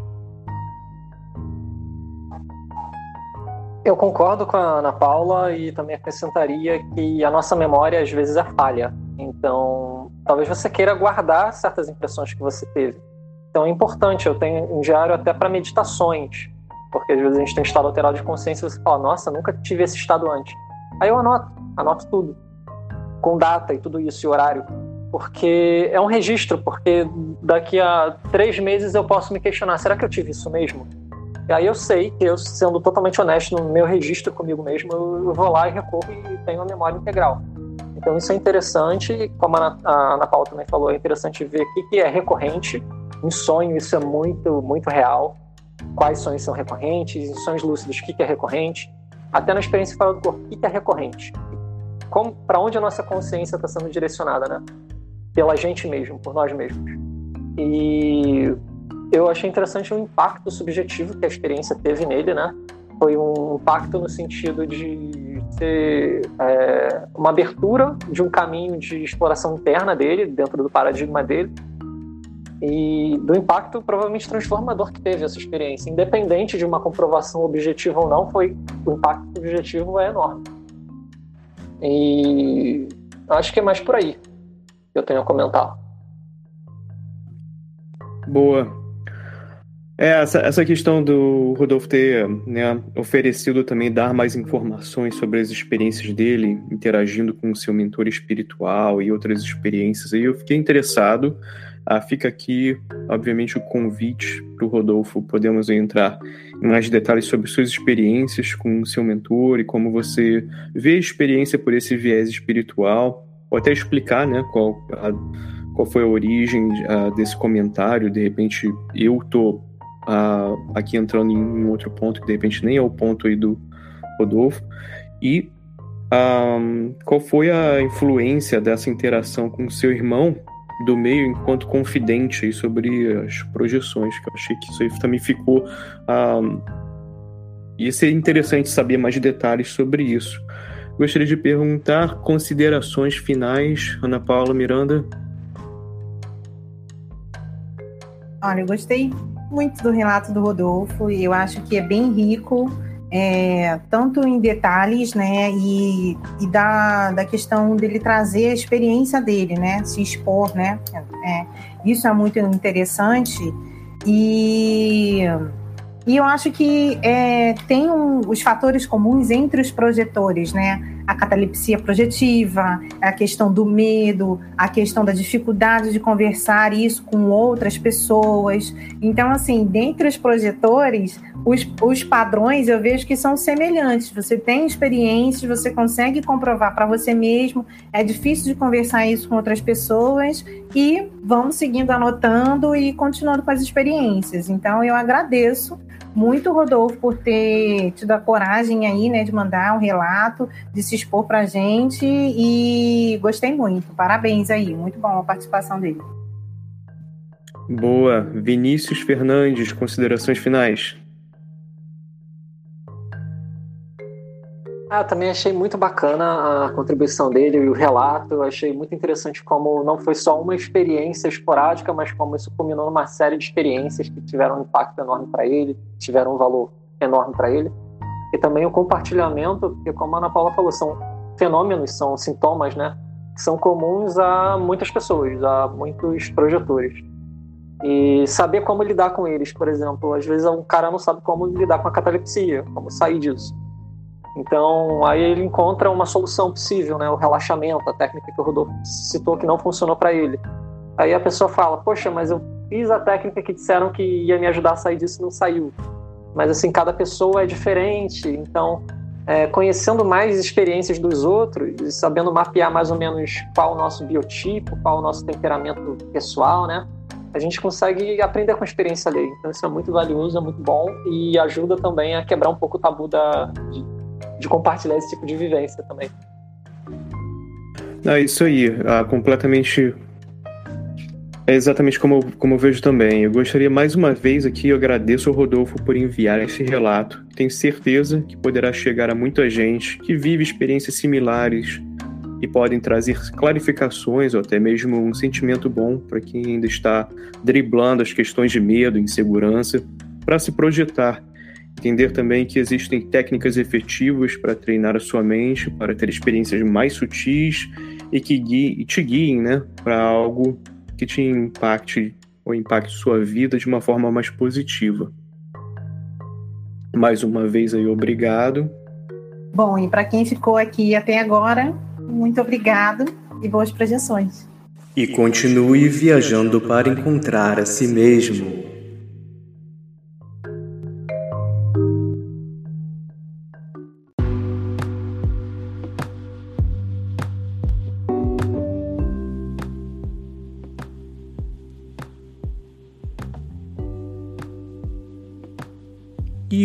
Eu concordo com a Ana Paula e também acrescentaria que a nossa memória às vezes é falha. Então, talvez você queira guardar certas impressões que você teve. Então, é importante. Eu tenho um diário até para meditações, porque às vezes a gente tem um estado alterado de consciência e você fala: Nossa, nunca tive esse estado antes. Aí eu anoto, anoto tudo, com data e tudo isso e horário, porque é um registro. Porque daqui a três meses eu posso me questionar: será que eu tive isso mesmo? E aí eu sei que eu, sendo totalmente honesto no meu registro comigo mesmo, eu vou lá e recorro e tenho a memória integral. Então isso é interessante, como a Ana Paula também falou, é interessante ver o que é recorrente. Em sonho isso é muito, muito real. Quais sonhos são recorrentes, em sonhos lúcidos o que é recorrente. Até na experiência fora do corpo, o que é recorrente. Para onde a nossa consciência está sendo direcionada, né? Pela gente mesmo, por nós mesmos. E eu achei interessante o impacto subjetivo que a experiência teve nele, né? Foi um impacto no sentido de ser é, uma abertura de um caminho de exploração interna dele, dentro do paradigma dele, e do impacto provavelmente transformador que teve essa experiência. Independente de uma comprovação objetiva ou não, foi o impacto objetivo é enorme. E acho que é mais por aí que eu tenho a comentar. Boa. É, essa, essa questão do Rodolfo ter né, oferecido também dar mais informações sobre as experiências dele, interagindo com seu mentor espiritual e outras experiências, aí eu fiquei interessado. Ah, fica aqui, obviamente, o convite para o Rodolfo. Podemos entrar mais detalhes sobre suas experiências com seu mentor e como você vê a experiência por esse viés espiritual, ou até explicar né, qual, a, qual foi a origem a, desse comentário. De repente, eu uh, aqui entrando em um outro ponto que de repente nem é o ponto aí do Rodolfo, e qual foi a influência dessa interação com seu irmão do meio enquanto confidente sobre as projeções, que eu achei que isso aí também ficou. Um, ia ser interessante saber mais detalhes sobre isso. Gostaria de perguntar considerações finais, Ana Paula Miranda. Olha, eu gostei muito do relato do Rodolfo e eu acho que é bem rico é, tanto em detalhes, né, e, e da, da questão dele trazer a experiência dele, né, se expor, né, é, isso é muito interessante. E, e eu acho que é, tem um, os fatores comuns entre os projetores, né, a catalepsia projetiva, a questão do medo, a questão da dificuldade de conversar isso com outras pessoas. Então, assim, dentre os projetores, os, os padrões eu vejo que são semelhantes. Você tem experiências, você consegue comprovar para você mesmo, é difícil de conversar isso com outras pessoas e vamos seguindo anotando e continuando com as experiências. Então, eu agradeço muito, Rodolfo, por ter tido a coragem aí, né, de mandar um relato, de se expor para a gente e gostei muito. Parabéns aí, muito bom a participação dele. Boa. Vinícius Fernandes, considerações finais. Ah, também achei muito bacana a contribuição dele e o relato. Eu achei muito interessante como não foi só uma experiência esporádica, mas como isso culminou numa série de experiências que tiveram um impacto enorme para ele, tiveram um valor enorme para ele. E também o compartilhamento, porque como a Ana Paula falou, são fenômenos, são sintomas, né, que são comuns a muitas pessoas, a muitos projetores. E saber como lidar com eles, por exemplo, às vezes um cara não sabe como lidar com a catalepsia, como sair disso. Então, aí ele encontra uma solução possível, né? O relaxamento, a técnica que o Rodolfo citou que não funcionou para ele. Aí a pessoa fala: Poxa, mas eu fiz a técnica que disseram que ia me ajudar a sair disso não saiu. Mas, assim, cada pessoa é diferente. Então, é, conhecendo mais experiências dos outros e sabendo mapear mais ou menos qual o nosso biotipo, qual o nosso temperamento pessoal, né? A gente consegue aprender com a experiência alheia. Então, isso é muito valioso, é muito bom e ajuda também a quebrar um pouco o tabu da, de, de compartilhar esse tipo de vivência também. É isso aí, ah, completamente. É exatamente como, como eu vejo também. Eu gostaria mais uma vez aqui, eu agradeço ao Rodolfo por enviar esse relato. Tenho certeza que poderá chegar a muita gente que vive experiências similares e podem trazer clarificações ou até mesmo um sentimento bom para quem ainda está driblando as questões de medo, insegurança, para se projetar Entender também que existem técnicas efetivas para treinar a sua mente, para ter experiências mais sutis e que guie, te guiem né, para algo que te impacte ou impacte sua vida de uma forma mais positiva. Mais uma vez aí, obrigado. Bom, e para quem ficou aqui até agora, muito obrigado e boas projeções. E continue viajando para encontrar a si mesmo.